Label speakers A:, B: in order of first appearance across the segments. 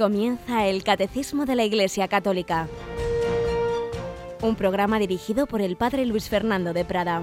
A: Comienza el Catecismo de la Iglesia Católica, un programa dirigido por el Padre Luis Fernando de Prada.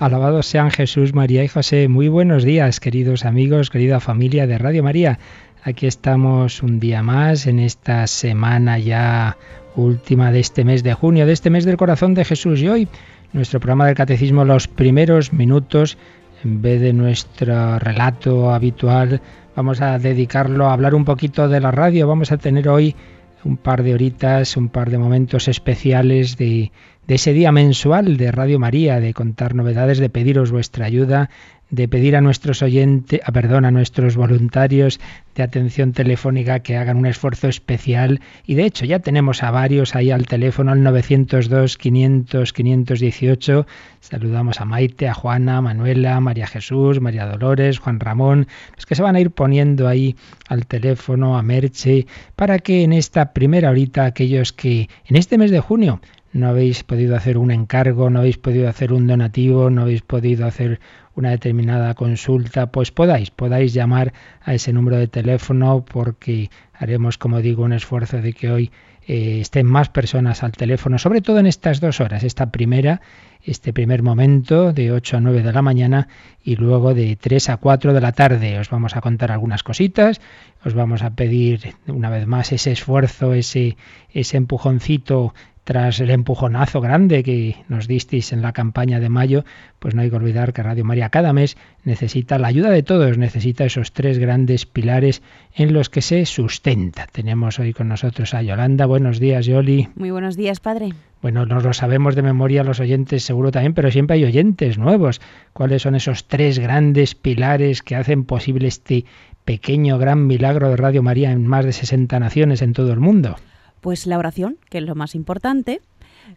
B: Alabados sean Jesús, María y José. Muy buenos días, queridos amigos, querida familia de Radio María. Aquí estamos un día más en esta semana ya última de este mes de junio, de este mes del corazón de Jesús. Y hoy nuestro programa del Catecismo, los primeros minutos, en vez de nuestro relato habitual, vamos a dedicarlo a hablar un poquito de la radio. Vamos a tener hoy un par de horitas, un par de momentos especiales de, de ese día mensual de Radio María, de contar novedades, de pediros vuestra ayuda, de pedir a nuestros oyentes, a, ah, perdón, a nuestros voluntarios de atención telefónica que hagan un esfuerzo especial y de hecho ya tenemos a varios ahí al teléfono al 902 500 518. Saludamos a Maite, a Juana, Manuela, María Jesús, María Dolores, Juan Ramón, los que se van a ir poniendo ahí al teléfono a Merche para que en esta primera horita aquellos que en este mes de junio no habéis podido hacer un encargo, no habéis podido hacer un donativo, no habéis podido hacer una determinada consulta, pues podáis, podáis llamar a ese número de teléfono porque haremos, como digo, un esfuerzo de que hoy eh, estén más personas al teléfono, sobre todo en estas dos horas, esta primera, este primer momento de 8 a 9 de la mañana y luego de 3 a 4 de la tarde. Os vamos a contar algunas cositas, os vamos a pedir una vez más ese esfuerzo, ese, ese empujoncito tras el empujonazo grande que nos disteis en la campaña de mayo, pues no hay que olvidar que Radio María cada mes necesita la ayuda de todos, necesita esos tres grandes pilares en los que se sustenta. Tenemos hoy con nosotros a Yolanda. Buenos días, Yoli.
C: Muy buenos días, padre.
B: Bueno, nos lo sabemos de memoria los oyentes seguro también, pero siempre hay oyentes nuevos. ¿Cuáles son esos tres grandes pilares que hacen posible este pequeño gran milagro de Radio María en más de 60 naciones en todo el mundo?
C: Pues la oración, que es lo más importante,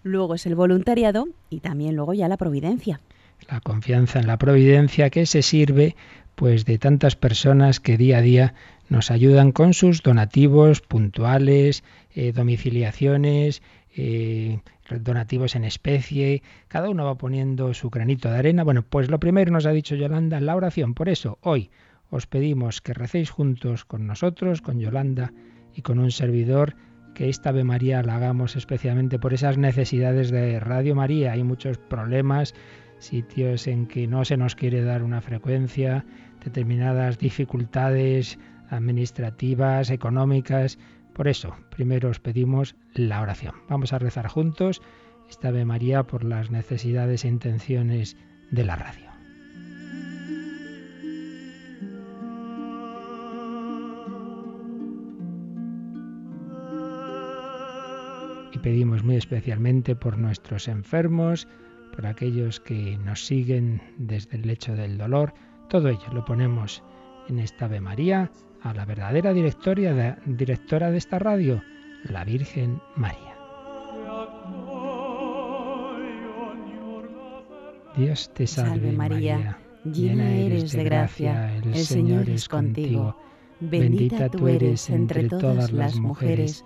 C: luego es el voluntariado y también luego ya la providencia.
B: La confianza en la providencia que se sirve pues de tantas personas que día a día nos ayudan con sus donativos puntuales, eh, domiciliaciones, eh, donativos en especie, cada uno va poniendo su granito de arena. Bueno, pues lo primero nos ha dicho Yolanda, la oración. Por eso, hoy os pedimos que recéis juntos con nosotros, con Yolanda y con un servidor, que esta Ave María la hagamos especialmente por esas necesidades de Radio María. Hay muchos problemas, sitios en que no se nos quiere dar una frecuencia, determinadas dificultades administrativas, económicas. Por eso, primero os pedimos la oración. Vamos a rezar juntos esta Ave María por las necesidades e intenciones de la radio. Pedimos muy especialmente por nuestros enfermos, por aquellos que nos siguen desde el lecho del dolor. Todo ello lo ponemos en esta Ave María a la verdadera directoria de, directora de esta radio, la Virgen María. Dios te salve, María, llena eres de gracia, el Señor es contigo, bendita tú eres entre todas las mujeres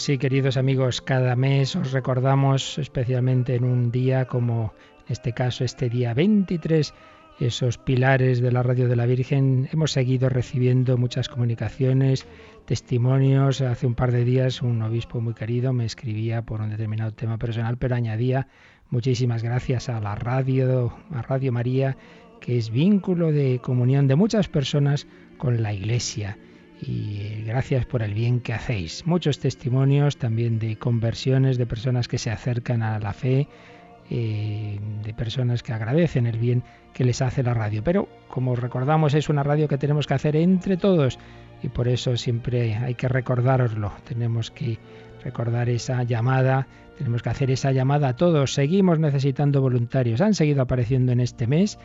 B: Sí, queridos amigos, cada mes os recordamos, especialmente en un día como este caso, este día 23, esos pilares de la radio de la Virgen. Hemos seguido recibiendo muchas comunicaciones, testimonios. Hace un par de días un obispo muy querido me escribía por un determinado tema personal, pero añadía muchísimas gracias a la radio, a Radio María, que es vínculo de comunión de muchas personas con la Iglesia y gracias por el bien que hacéis. Muchos testimonios también de conversiones, de personas que se acercan a la fe, eh, de personas que agradecen el bien que les hace la radio. Pero como recordamos es una radio que tenemos que hacer entre todos y por eso siempre hay que recordároslo. Tenemos que recordar esa llamada, tenemos que hacer esa llamada a todos. Seguimos necesitando voluntarios. Han seguido apareciendo en este mes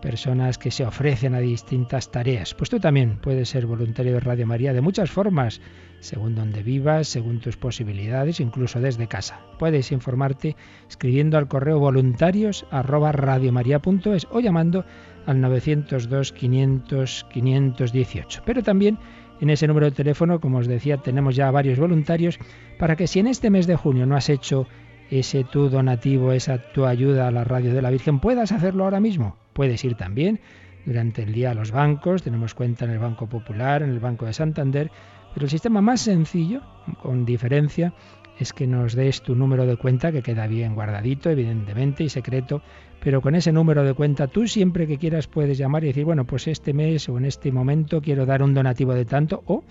B: personas que se ofrecen a distintas tareas. Pues tú también puedes ser voluntario de Radio María de muchas formas, según donde vivas, según tus posibilidades, incluso desde casa. Puedes informarte escribiendo al correo voluntarios o llamando al 902 500 518. Pero también en ese número de teléfono, como os decía, tenemos ya varios voluntarios para que si en este mes de junio no has hecho ese tu donativo, esa tu ayuda a la radio de la Virgen, puedas hacerlo ahora mismo. Puedes ir también durante el día a los bancos, tenemos cuenta en el Banco Popular, en el Banco de Santander, pero el sistema más sencillo, con diferencia, es que nos des tu número de cuenta, que queda bien guardadito, evidentemente, y secreto, pero con ese número de cuenta tú siempre que quieras puedes llamar y decir, bueno, pues este mes o en este momento quiero dar un donativo de tanto o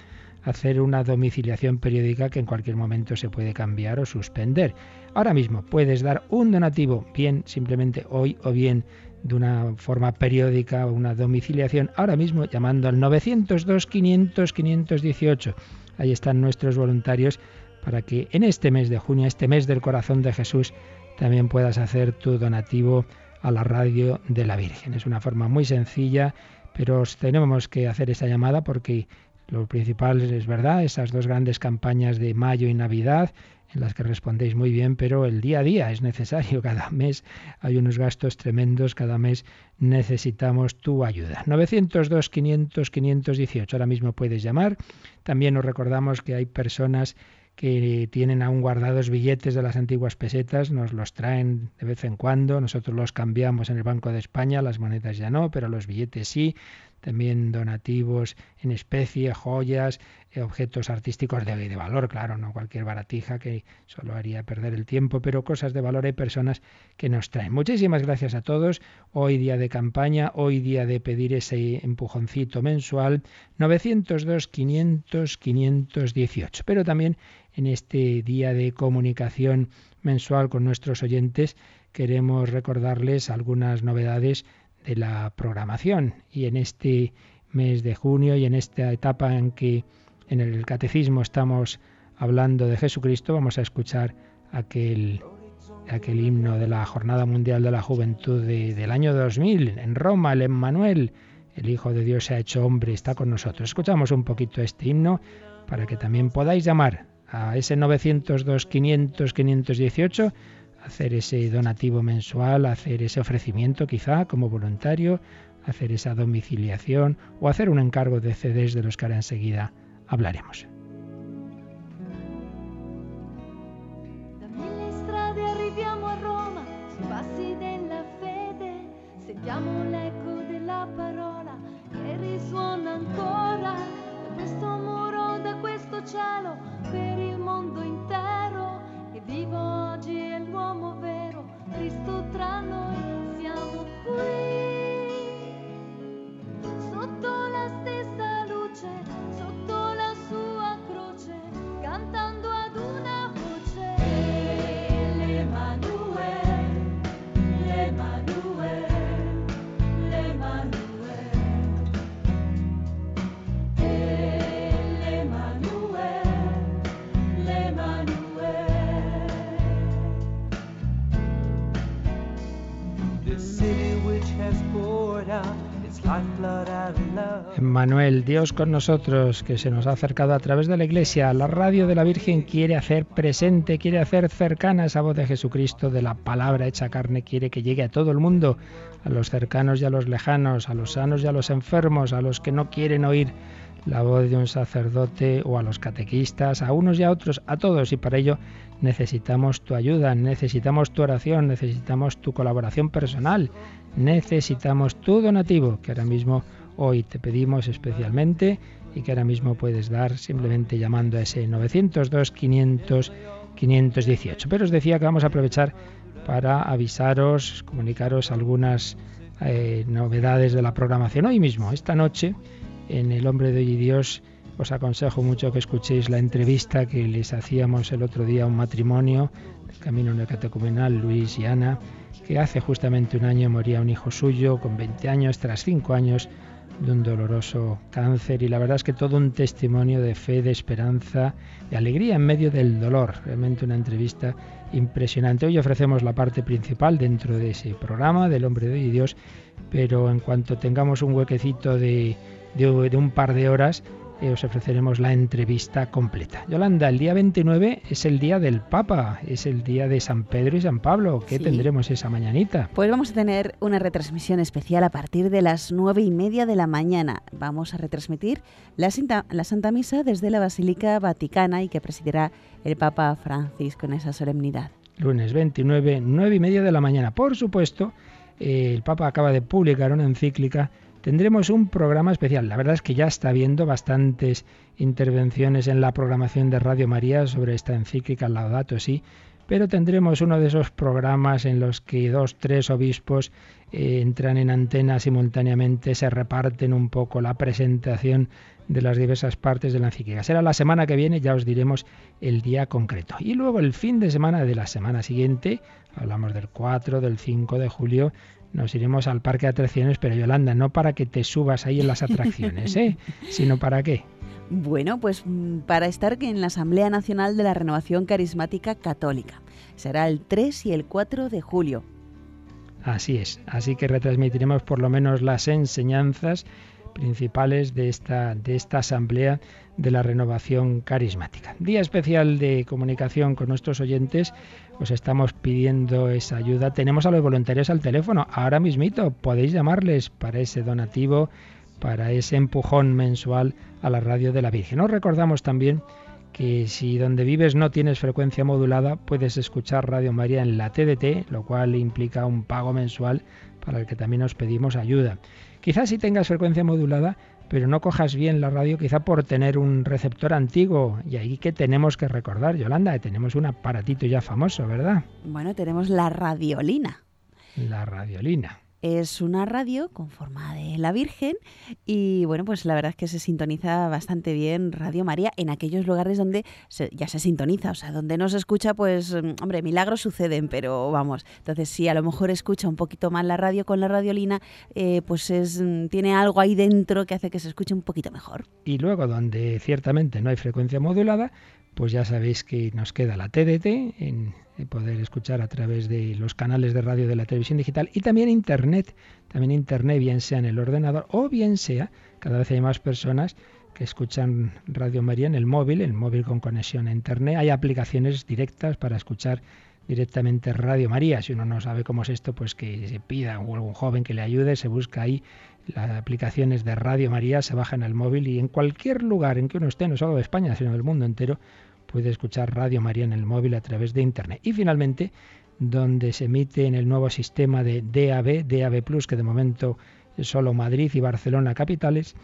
B: hacer una domiciliación periódica que en cualquier momento se puede cambiar o suspender. Ahora mismo puedes dar un donativo, bien simplemente hoy o bien de una forma periódica o una domiciliación, ahora mismo llamando al 902 500 518. Ahí están nuestros voluntarios para que en este mes de junio, este mes del corazón de Jesús, también puedas hacer tu donativo a la radio de la Virgen. Es una forma muy sencilla, pero tenemos que hacer esa llamada porque lo principal es verdad, esas dos grandes campañas de mayo y Navidad, en las que respondéis muy bien, pero el día a día es necesario. Cada mes hay unos gastos tremendos, cada mes necesitamos tu ayuda. 902 500 518. Ahora mismo puedes llamar. También os recordamos que hay personas que tienen aún guardados billetes de las antiguas pesetas, nos los traen de vez en cuando, nosotros los cambiamos en el Banco de España, las monedas ya no, pero los billetes sí, también donativos en especie, joyas, eh, objetos artísticos de, de valor, claro, no cualquier baratija que solo haría perder el tiempo, pero cosas de valor hay personas que nos traen. Muchísimas gracias a todos. Hoy día de campaña, hoy día de pedir ese empujoncito mensual, 902 500 518. Pero también en este día de comunicación mensual con nuestros oyentes queremos recordarles algunas novedades de la programación y en este mes de junio y en esta etapa en que en el catecismo estamos hablando de Jesucristo, vamos a escuchar aquel, aquel himno de la Jornada Mundial de la Juventud del año 2000 en Roma, el Emmanuel, el Hijo de Dios se ha hecho hombre, está con nosotros. Escuchamos un poquito este himno para que también podáis llamar a ese 902 500 518 hacer ese donativo mensual, hacer ese ofrecimiento quizá como voluntario, hacer esa domiciliación o hacer un encargo de CDs de los que ahora enseguida hablaremos. Dios con nosotros, que se nos ha acercado a través de la Iglesia. La radio de la Virgen quiere hacer presente, quiere hacer cercana esa voz de Jesucristo, de la palabra hecha carne, quiere que llegue a todo el mundo, a los cercanos y a los lejanos, a los sanos y a los enfermos, a los que no quieren oír la voz de un sacerdote o a los catequistas, a unos y a otros, a todos. Y para ello necesitamos tu ayuda, necesitamos tu oración, necesitamos tu colaboración personal, necesitamos tu donativo, que ahora mismo hoy te pedimos especialmente y que ahora mismo puedes dar simplemente llamando a ese 902 500 518. Pero os decía que vamos a aprovechar para avisaros, comunicaros algunas eh, novedades de la programación hoy mismo, esta noche en El Hombre de Hoy y Dios os aconsejo mucho que escuchéis la entrevista que les hacíamos el otro día a un matrimonio del Camino Neocatecumenal, Luis y Ana, que hace justamente un año moría un hijo suyo con 20 años, tras 5 años de un doloroso cáncer y la verdad es que todo un testimonio de fe, de esperanza, de alegría en medio del dolor. Realmente una entrevista impresionante. Hoy ofrecemos la parte principal dentro de ese programa del hombre de Dios, pero en cuanto tengamos un huequecito de, de, de un par de horas, os ofreceremos la entrevista completa. Yolanda, el día 29 es el día del Papa, es el día de San Pedro y San Pablo. ¿Qué tendremos esa mañanita?
C: Pues vamos a tener una retransmisión especial a partir de las nueve y media de la mañana. Vamos a retransmitir la, la Santa Misa desde la Basílica Vaticana y que presidirá el Papa Francisco en esa solemnidad.
B: Lunes 29, nueve y media de la mañana. Por supuesto, eh, el Papa acaba de publicar una encíclica tendremos un programa especial. La verdad es que ya está habiendo bastantes intervenciones en la programación de Radio María sobre esta encíclica Laudato Si, pero tendremos uno de esos programas en los que dos, tres obispos eh, entran en antena simultáneamente, se reparten un poco la presentación de las diversas partes de la encíclica. Será la semana que viene, ya os diremos el día concreto. Y luego el fin de semana de la semana siguiente, hablamos del 4, del 5 de julio, nos iremos al parque de atracciones, pero Yolanda, no para que te subas ahí en las atracciones, ¿eh? sino para qué.
C: Bueno, pues mm, para estar en la Asamblea Nacional de la Renovación Carismática Católica. Será el 3 y el 4 de julio.
B: Así es, así que retransmitiremos por lo menos las enseñanzas principales de esta, de esta asamblea de la renovación carismática. Día especial de comunicación con nuestros oyentes, os estamos pidiendo esa ayuda. Tenemos a los voluntarios al teléfono, ahora mismito podéis llamarles para ese donativo, para ese empujón mensual a la radio de la Virgen. Os recordamos también que si donde vives no tienes frecuencia modulada, puedes escuchar Radio María en la TDT, lo cual implica un pago mensual para el que también os pedimos ayuda. Quizás si tengas frecuencia modulada, pero no cojas bien la radio, quizá por tener un receptor antiguo. Y ahí que tenemos que recordar, Yolanda, que tenemos un aparatito ya famoso, ¿verdad?
C: Bueno, tenemos la radiolina.
B: La radiolina.
C: Es una radio con forma de la Virgen y bueno, pues la verdad es que se sintoniza bastante bien Radio María en aquellos lugares donde ya se sintoniza, o sea, donde no se escucha, pues mm, hombre, milagros suceden, pero vamos, entonces si a lo mejor escucha un poquito más la radio con la radiolina, eh, pues es, mm, tiene algo ahí dentro que hace que se escuche un poquito mejor.
B: Y luego donde ciertamente no hay frecuencia modulada, pues ya sabéis que nos queda la TDT en poder escuchar a través de los canales de radio de la televisión digital y también Internet, también Internet, bien sea en el ordenador o bien sea, cada vez hay más personas que escuchan Radio María en el móvil, el móvil con conexión a Internet. Hay aplicaciones directas para escuchar directamente Radio María. Si uno no sabe cómo es esto, pues que se pida o algún joven que le ayude, se busca ahí las aplicaciones de Radio María, se bajan al móvil y en cualquier lugar en que uno esté, no solo de España, sino del mundo entero, puede escuchar Radio María en el móvil a través de Internet. Y finalmente, donde se emite en el nuevo sistema de DAB, DAB Plus, que de momento es solo Madrid y Barcelona capitales,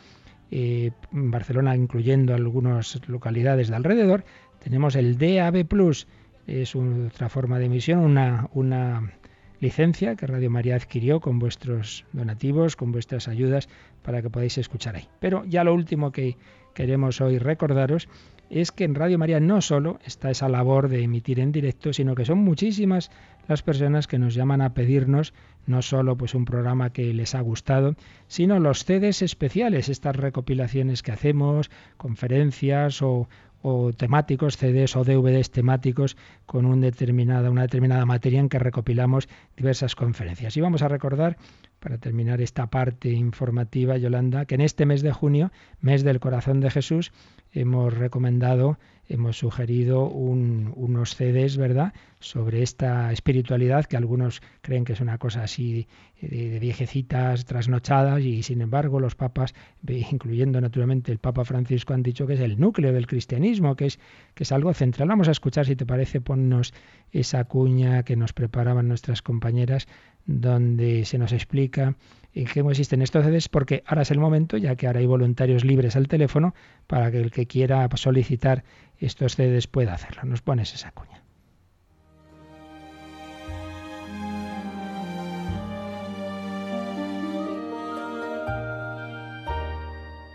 B: eh, Barcelona incluyendo algunas localidades de alrededor, tenemos el DAB Plus, es otra forma de emisión, una, una licencia que Radio María adquirió con vuestros donativos, con vuestras ayudas, para que podáis escuchar ahí. Pero ya lo último que queremos hoy recordaros es que en Radio María no solo está esa labor de emitir en directo, sino que son muchísimas las personas que nos llaman a pedirnos no solo pues un programa que les ha gustado, sino los CDs especiales, estas recopilaciones que hacemos, conferencias o, o temáticos, CDs o DVDs temáticos con determinada, una determinada materia en que recopilamos diversas conferencias. Y vamos a recordar, para terminar esta parte informativa, Yolanda, que en este mes de junio, mes del corazón de Jesús, hemos recomendado, hemos sugerido unos CDs, ¿verdad?, sobre esta espiritualidad que algunos creen que es una cosa así de, viejecitas trasnochadas y sin embargo los papas, incluyendo naturalmente el Papa Francisco, han dicho que es el núcleo del cristianismo, que es, que es algo central. Vamos a escuchar, si te parece, ponnos esa cuña que nos preparaban nuestras compañeras donde se nos explica en qué existen estos CDs, porque ahora es el momento, ya que ahora hay voluntarios libres al teléfono, para que el que quiera solicitar estos CDs pueda hacerlo. Nos pones esa cuña.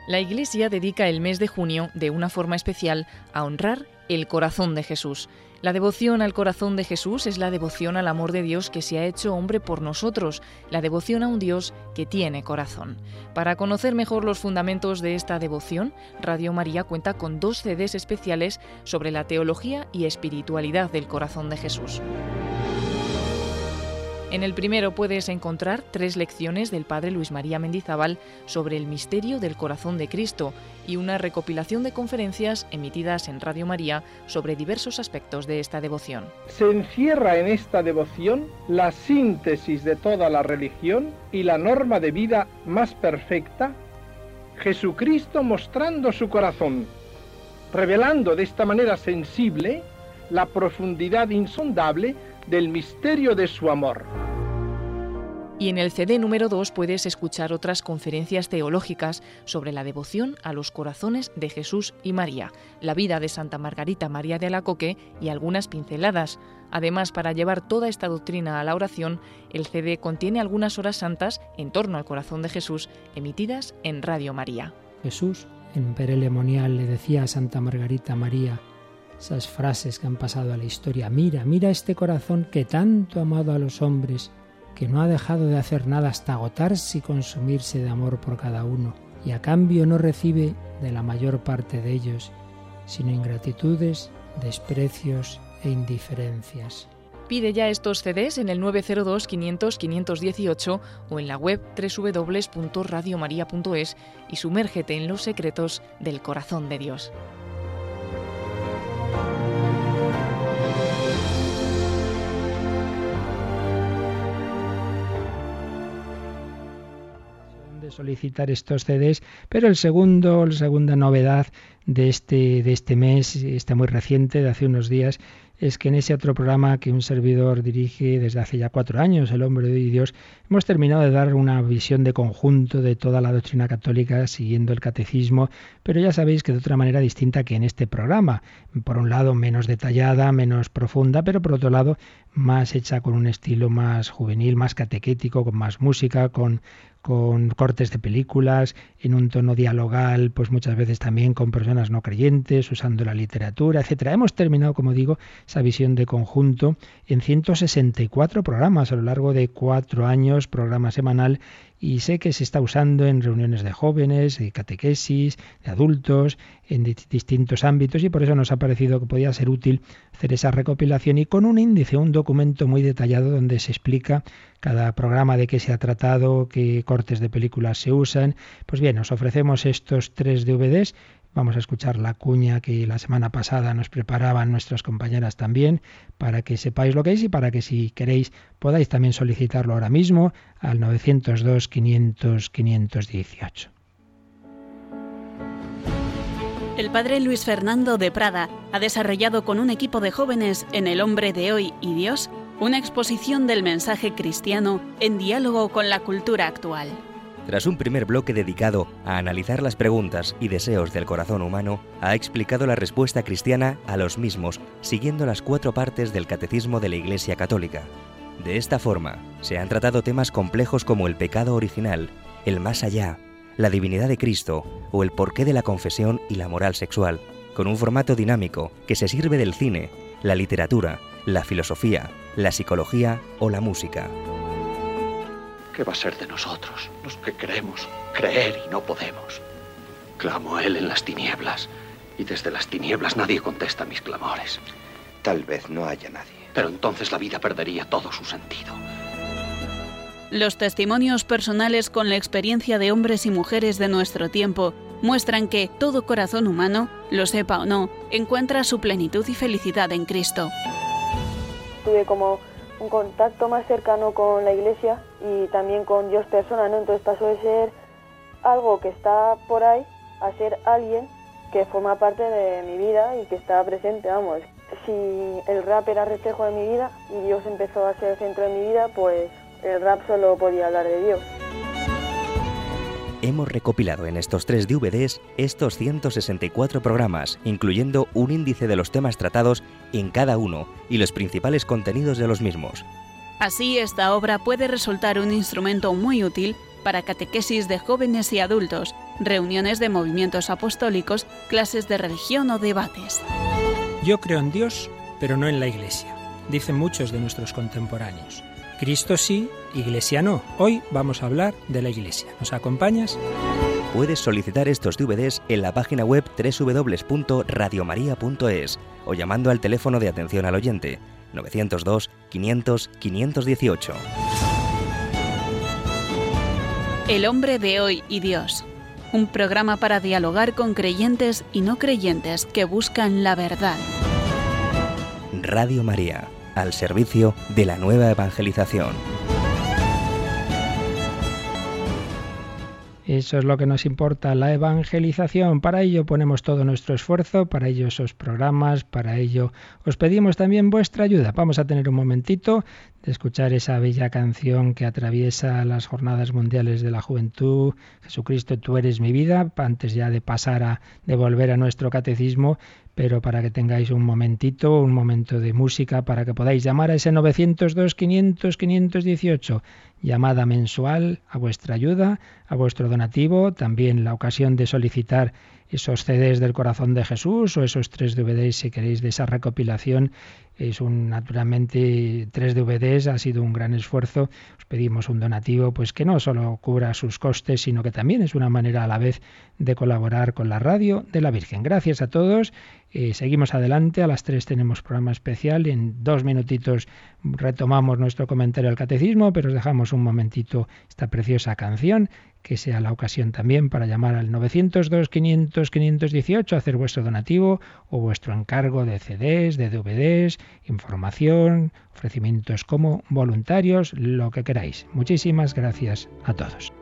D: La Iglesia dedica el mes de junio de una forma especial a honrar el corazón de Jesús La devoción al corazón de Jesús es la devoción al amor de Dios que se ha hecho hombre por nosotros, la devoción a un Dios que tiene corazón. Para conocer mejor los fundamentos de esta devoción, Radio María cuenta con dos CDs especiales sobre la teología y espiritualidad del corazón de Jesús. En el primero puedes encontrar tres lecciones del Padre Luis María Mendizábal sobre el misterio del corazón de Cristo y una recopilación de conferencias emitidas en Radio María sobre diversos aspectos de esta devoción.
E: Se encierra en esta devoción la síntesis de toda la religión y la norma de vida más perfecta, Jesucristo mostrando su corazón, revelando de esta manera sensible la profundidad insondable del misterio de su amor.
D: Y en el CD número 2 puedes escuchar otras conferencias teológicas sobre la devoción a los corazones de Jesús y María, la vida de Santa Margarita María de Alacoque y algunas pinceladas. Además, para llevar toda esta doctrina a la oración, el CD contiene algunas horas santas en torno al corazón de Jesús emitidas en Radio María.
B: Jesús en Perelemonial le decía a Santa Margarita María, esas frases que han pasado a la historia. Mira, mira este corazón que tanto ha amado a los hombres, que no ha dejado de hacer nada hasta agotarse y consumirse de amor por cada uno, y a cambio no recibe de la mayor parte de ellos, sino ingratitudes, desprecios e indiferencias.
D: Pide ya estos CDs en el 902 500 518 o en la web www.radiomaria.es y sumérgete en los secretos del corazón de Dios.
B: Solicitar estos CDs, pero el segundo, la segunda novedad de este, de este mes, está muy reciente, de hace unos días, es que en ese otro programa que un servidor dirige desde hace ya cuatro años, El hombre de Dios, hemos terminado de dar una visión de conjunto de toda la doctrina católica siguiendo el catecismo, pero ya sabéis que de otra manera distinta que en este programa. Por un lado menos detallada, menos profunda, pero por otro lado más hecha con un estilo más juvenil, más catequético, con más música, con con cortes de películas, en un tono dialogal, pues muchas veces también con personas no creyentes, usando la literatura, etcétera. Hemos terminado, como digo, esa visión de conjunto en 164 programas a lo largo de cuatro años, programa semanal, y sé que se está usando en reuniones de jóvenes, de catequesis, de adultos, en distintos ámbitos y por eso nos ha parecido que podía ser útil hacer esa recopilación y con un índice, un documento muy detallado donde se explica cada programa de qué se ha tratado, qué cortes de películas se usan. Pues bien, os ofrecemos estos tres DVDs Vamos a escuchar la cuña que la semana pasada nos preparaban nuestras compañeras también, para que sepáis lo que es y para que si queréis podáis también solicitarlo ahora mismo al 902 500 518.
F: El padre Luis Fernando de Prada ha desarrollado con un equipo de jóvenes en El hombre de hoy y Dios una exposición del mensaje cristiano en diálogo con la cultura actual.
G: Tras un primer bloque dedicado a analizar las preguntas y deseos del corazón humano, ha explicado la respuesta cristiana a los mismos, siguiendo las cuatro partes del Catecismo de la Iglesia Católica. De esta forma, se han tratado temas complejos como el pecado original, el más allá, la divinidad de Cristo o el porqué de la confesión y la moral sexual, con un formato dinámico que se sirve del cine, la literatura, la filosofía, la psicología o la música.
H: ¿Qué va a ser de nosotros, los que queremos creer y no podemos? Clamo a Él en las tinieblas, y desde las tinieblas nadie contesta mis clamores.
I: Tal vez no haya nadie.
H: Pero entonces la vida perdería todo su sentido.
F: Los testimonios personales con la experiencia de hombres y mujeres de nuestro tiempo muestran que todo corazón humano, lo sepa o no, encuentra su plenitud y felicidad en Cristo.
J: Tuve como un contacto más cercano con la iglesia y también con Dios persona. Entonces pasó de ser algo que está por ahí a ser alguien que forma parte de mi vida y que está presente, vamos. Si el rap era reflejo de mi vida y Dios empezó a ser el centro de mi vida, pues el rap solo podía hablar de Dios.
G: Hemos recopilado en estos tres DVDs estos 164 programas, incluyendo un índice de los temas tratados en cada uno y los principales contenidos de los mismos.
F: Así, esta obra puede resultar un instrumento muy útil para catequesis de jóvenes y adultos, reuniones de movimientos apostólicos, clases de religión o debates.
B: Yo creo en Dios pero no en la Iglesia. Dicen muchos de nuestros contemporáneos. Cristo sí, Iglesia no. Hoy vamos a hablar de la Iglesia. ¿Nos acompañas?
G: Puedes solicitar estos DVDs en la página web www.radiomaria.es o llamando al teléfono de atención al oyente 902 500 518.
F: El hombre de hoy y Dios. Un programa para dialogar con creyentes y no creyentes que buscan la verdad.
G: Radio María, al servicio de la nueva evangelización.
B: Eso es lo que nos importa, la evangelización. Para ello ponemos todo nuestro esfuerzo, para ello esos programas, para ello os pedimos también vuestra ayuda. Vamos a tener un momentito de escuchar esa bella canción que atraviesa las jornadas mundiales de la juventud, Jesucristo, tú eres mi vida, antes ya de pasar a devolver a nuestro catecismo, pero para que tengáis un momentito, un momento de música, para que podáis llamar a ese 902 500 518 llamada mensual a vuestra ayuda, a vuestro donativo, también la ocasión de solicitar esos CDs del corazón de Jesús o esos tres DVDs si queréis de esa recopilación. Es un naturalmente tres DVDs, ha sido un gran esfuerzo. Os pedimos un donativo pues que no solo cubra sus costes, sino que también es una manera a la vez de colaborar con la radio de la Virgen. Gracias a todos. Eh, seguimos adelante, a las tres tenemos programa especial, en dos minutitos retomamos nuestro comentario al catecismo, pero os dejamos un momentito esta preciosa canción que sea la ocasión también para llamar al 902 500 518 hacer vuestro donativo o vuestro encargo de CDs, de DVDs, información, ofrecimientos como voluntarios, lo que queráis. Muchísimas gracias a todos.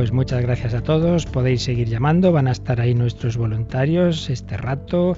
B: Pues muchas gracias a todos, podéis seguir llamando, van a estar ahí nuestros voluntarios este rato,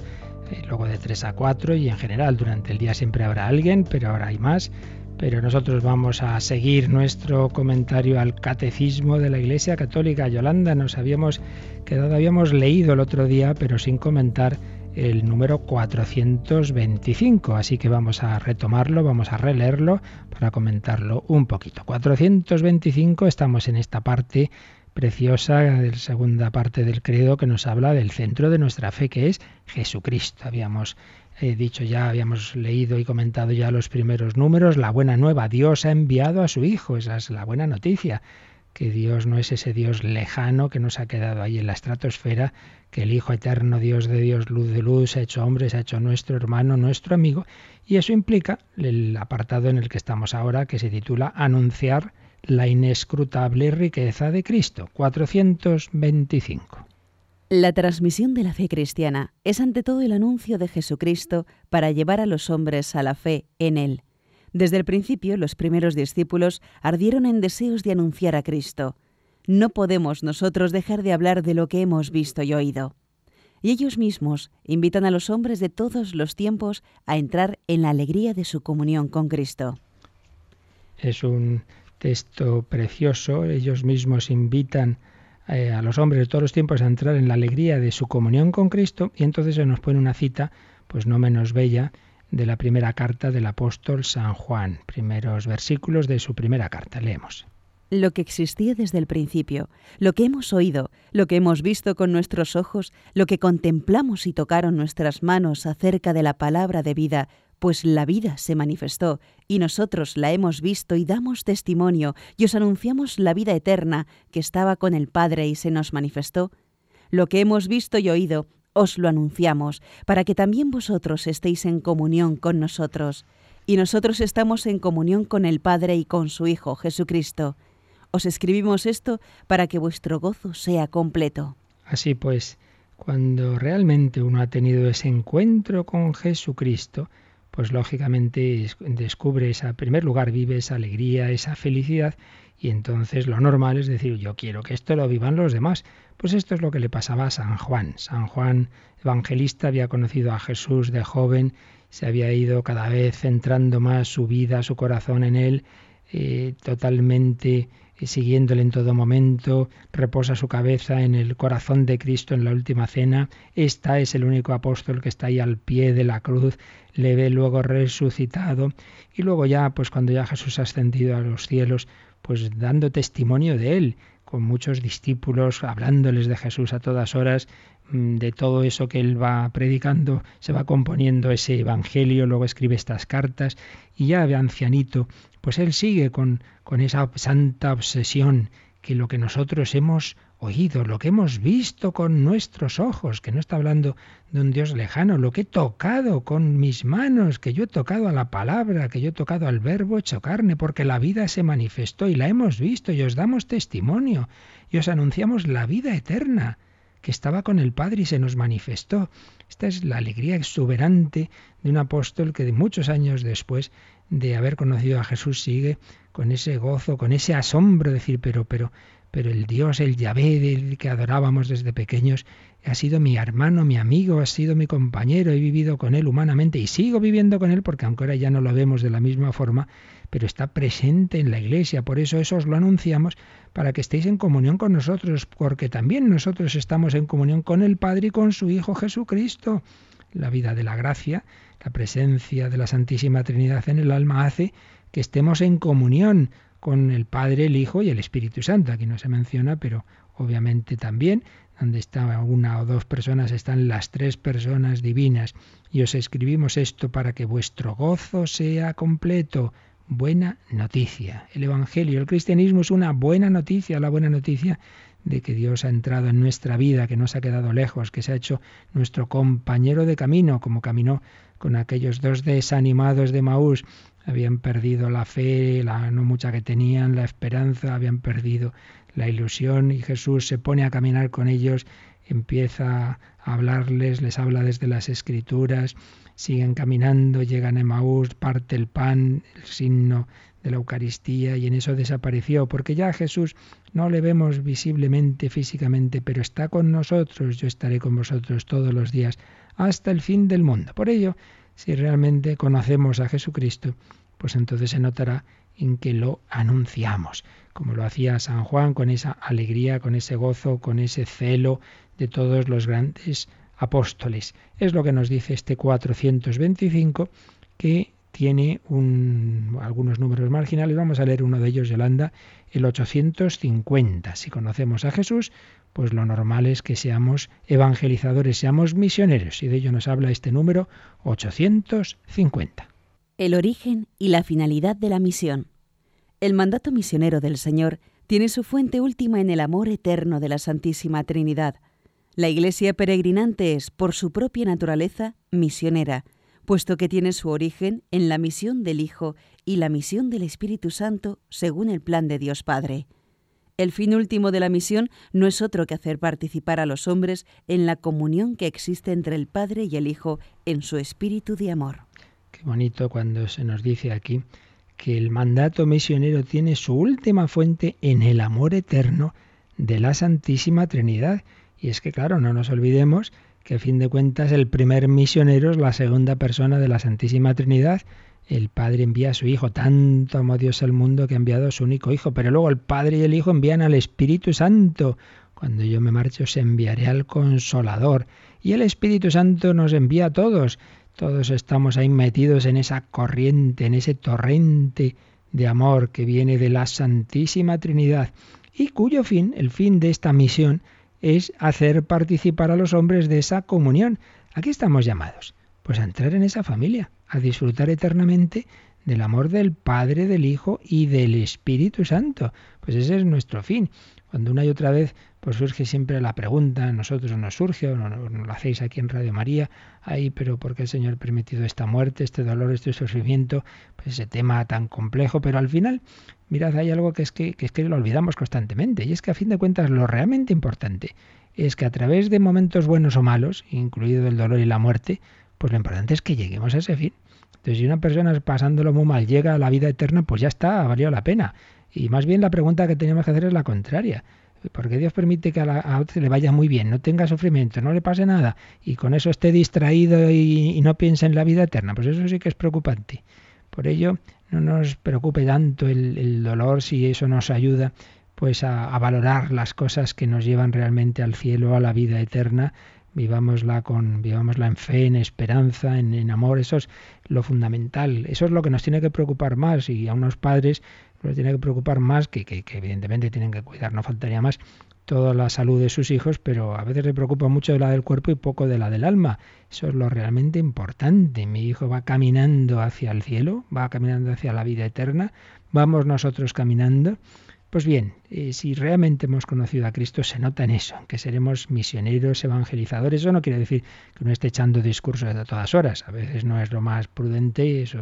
B: eh, luego de 3 a 4 y en general durante el día siempre habrá alguien, pero ahora hay más. Pero nosotros vamos a seguir nuestro comentario al catecismo de la Iglesia Católica. Yolanda, nos habíamos quedado, habíamos leído el otro día, pero sin comentar el número 425. Así que vamos a retomarlo, vamos a releerlo para comentarlo un poquito. 425, estamos en esta parte preciosa de la segunda parte del credo que nos habla del centro de nuestra fe, que es Jesucristo. Habíamos He dicho ya, habíamos leído y comentado ya los primeros números, la buena nueva, Dios ha enviado a su Hijo, esa es la buena noticia, que Dios no es ese Dios lejano que nos ha quedado ahí en la estratosfera, que el Hijo eterno, Dios de Dios, luz de luz, se ha hecho hombre, se ha hecho nuestro hermano, nuestro amigo, y eso implica el apartado en el que estamos ahora, que se titula Anunciar la inescrutable riqueza de Cristo, 425.
C: La transmisión de la fe cristiana es ante todo el anuncio de Jesucristo para llevar a los hombres a la fe en Él. Desde el principio, los primeros discípulos ardieron en deseos de anunciar a Cristo. No podemos nosotros dejar de hablar de lo que hemos visto y oído. Y ellos mismos invitan a los hombres de todos los tiempos a entrar en la alegría de su comunión con Cristo.
B: Es un texto precioso. Ellos mismos invitan eh, a los hombres de todos los tiempos a entrar en la alegría de su comunión con Cristo y entonces se nos pone una cita, pues no menos bella, de la primera carta del apóstol San Juan, primeros versículos de su primera carta. Leemos.
C: Lo que existía desde el principio, lo que hemos oído, lo que hemos visto con nuestros ojos, lo que contemplamos y tocaron nuestras manos acerca de la palabra de vida, pues la vida se manifestó, y nosotros la hemos visto y damos testimonio, y os anunciamos la vida eterna que estaba con el Padre y se nos manifestó. Lo que hemos visto y oído, os lo anunciamos, para que también vosotros estéis en comunión con nosotros. Y nosotros estamos en comunión con el Padre y con su Hijo, Jesucristo. Os escribimos esto para que vuestro gozo sea completo.
B: Así pues, cuando realmente uno ha tenido ese encuentro con Jesucristo, pues lógicamente descubre esa, en primer lugar, vive esa alegría, esa felicidad, y entonces lo normal es decir, yo quiero que esto lo vivan los demás. Pues esto es lo que le pasaba a San Juan. San Juan evangelista había conocido a Jesús de joven, se había ido cada vez centrando más su vida, su corazón en él, eh, totalmente siguiéndole en todo momento, reposa su cabeza en el corazón de Cristo en la última cena. Esta es el único apóstol que está ahí al pie de la cruz, le ve luego resucitado y luego ya, pues cuando ya Jesús ha ascendido a los cielos, pues dando testimonio de él, con muchos discípulos, hablándoles de Jesús a todas horas, mm, de todo eso que él va predicando, se va componiendo ese evangelio, luego escribe estas cartas y ya de ancianito, pues él sigue con, con esa santa obsesión que lo que nosotros hemos oído, lo que hemos visto con nuestros ojos, que no está hablando de un Dios lejano, lo que he tocado con mis manos, que yo he tocado a la palabra, que yo he tocado al verbo hecho carne, porque la vida se manifestó y la hemos visto y os damos testimonio y os anunciamos la vida eterna que estaba con el Padre y se nos manifestó. Esta es la alegría exuberante de un apóstol que de muchos años después de haber conocido a Jesús sigue con ese gozo, con ese asombro, decir, pero, pero, pero el Dios, el Yahvé del que adorábamos desde pequeños, ha sido mi hermano, mi amigo, ha sido mi compañero, he vivido con él humanamente y sigo viviendo con él porque aunque ahora ya no lo vemos de la misma forma, pero está presente en la iglesia. Por eso eso os lo anunciamos para que estéis en comunión con nosotros, porque también nosotros estamos en comunión con el Padre y con su Hijo Jesucristo. La vida de la gracia la presencia de la Santísima Trinidad en el alma hace que estemos en comunión con el Padre, el Hijo y el Espíritu Santo. Aquí no se menciona, pero obviamente también, donde está una o dos personas, están las tres personas divinas. Y os escribimos esto para que vuestro gozo sea completo. Buena noticia. El Evangelio, el cristianismo es una buena noticia, la buena noticia de que Dios ha entrado en nuestra vida, que no se ha quedado lejos, que se ha hecho nuestro compañero de camino, como caminó con aquellos dos desanimados de Maús. Habían perdido la fe, la no mucha que tenían, la esperanza, habían perdido la ilusión y Jesús se pone a caminar con ellos, empieza a hablarles, les habla desde las escrituras, siguen caminando, llegan a Maús, parte el pan, el signo de la Eucaristía y en eso desapareció, porque ya Jesús no le vemos visiblemente, físicamente, pero está con nosotros, yo estaré con vosotros todos los días hasta el fin del mundo. Por ello, si realmente conocemos a Jesucristo, pues entonces se notará en que lo anunciamos, como lo hacía San Juan con esa alegría, con ese gozo, con ese celo de todos los grandes apóstoles. Es lo que nos dice este 425 que tiene un, algunos números marginales. Vamos a leer uno de ellos, Yolanda, el 850. Si conocemos a Jesús, pues lo normal es que seamos evangelizadores, seamos misioneros, y de ello nos habla este número 850.
C: El origen y la finalidad de la misión. El mandato misionero del Señor tiene su fuente última en el amor eterno de la Santísima Trinidad. La Iglesia peregrinante es, por su propia naturaleza, misionera, puesto que tiene su origen en la misión del Hijo y la misión del Espíritu Santo según el plan de Dios Padre. El fin último de la misión no es otro que hacer participar a los hombres en la comunión que existe entre el Padre y el Hijo en su espíritu de amor.
B: Qué bonito cuando se nos dice aquí que el mandato misionero tiene su última fuente en el amor eterno de la Santísima Trinidad. Y es que, claro, no nos olvidemos que a fin de cuentas el primer misionero es la segunda persona de la Santísima Trinidad. El Padre envía a su Hijo, tanto amó Dios al mundo que ha enviado a su único Hijo, pero luego el Padre y el Hijo envían al Espíritu Santo. Cuando yo me marcho os enviaré al Consolador. Y el Espíritu Santo nos envía a todos. Todos estamos ahí metidos en esa corriente, en ese torrente de amor que viene de la Santísima Trinidad y cuyo fin, el fin de esta misión, es hacer participar a los hombres de esa comunión. Aquí estamos llamados, pues a entrar en esa familia, a disfrutar eternamente del amor del Padre, del Hijo y del Espíritu Santo. Pues ese es nuestro fin. Cuando una y otra vez pues surge siempre la pregunta, nosotros nos surge, o no, lo hacéis aquí en Radio María, ahí, pero ¿por qué el Señor ha permitido esta muerte, este dolor, este sufrimiento? Pues ese tema tan complejo, pero al final, mirad, hay algo que es que, que es que lo olvidamos constantemente, y es que a fin de cuentas lo realmente importante es que a través de momentos buenos o malos, incluido el dolor y la muerte, pues lo importante es que lleguemos a ese fin. Entonces, si una persona pasándolo muy mal llega a la vida eterna, pues ya está, ha valido la pena. Y más bien la pregunta que tenemos que hacer es la contraria porque Dios permite que a, la, otro le vaya muy bien, no tenga sufrimiento, no le pase nada, y con eso esté distraído y, no piense en la vida eterna, pues eso sí que es preocupante. Por ello, no nos preocupe tanto el, dolor si eso nos ayuda pues a, valorar las cosas que nos llevan realmente al cielo, a la vida eterna, vivámosla con vivámosla en fe, en esperanza, en, en, amor, eso es lo fundamental, eso es lo que nos tiene que preocupar más y a unos padres pero tiene que preocupar más, que, que, evidentemente tienen que cuidar, no faltaría más, toda la salud de sus hijos, pero a veces le preocupa mucho de la del cuerpo y poco de la del alma. Eso es lo realmente importante. Mi hijo va caminando hacia el cielo, va caminando hacia la vida eterna, vamos nosotros caminando. Pues bien, eh, si realmente hemos conocido a Cristo, se nota en eso, que seremos misioneros, evangelizadores. Eso no quiere decir que uno esté echando discursos de todas horas. A veces no es lo más prudente eso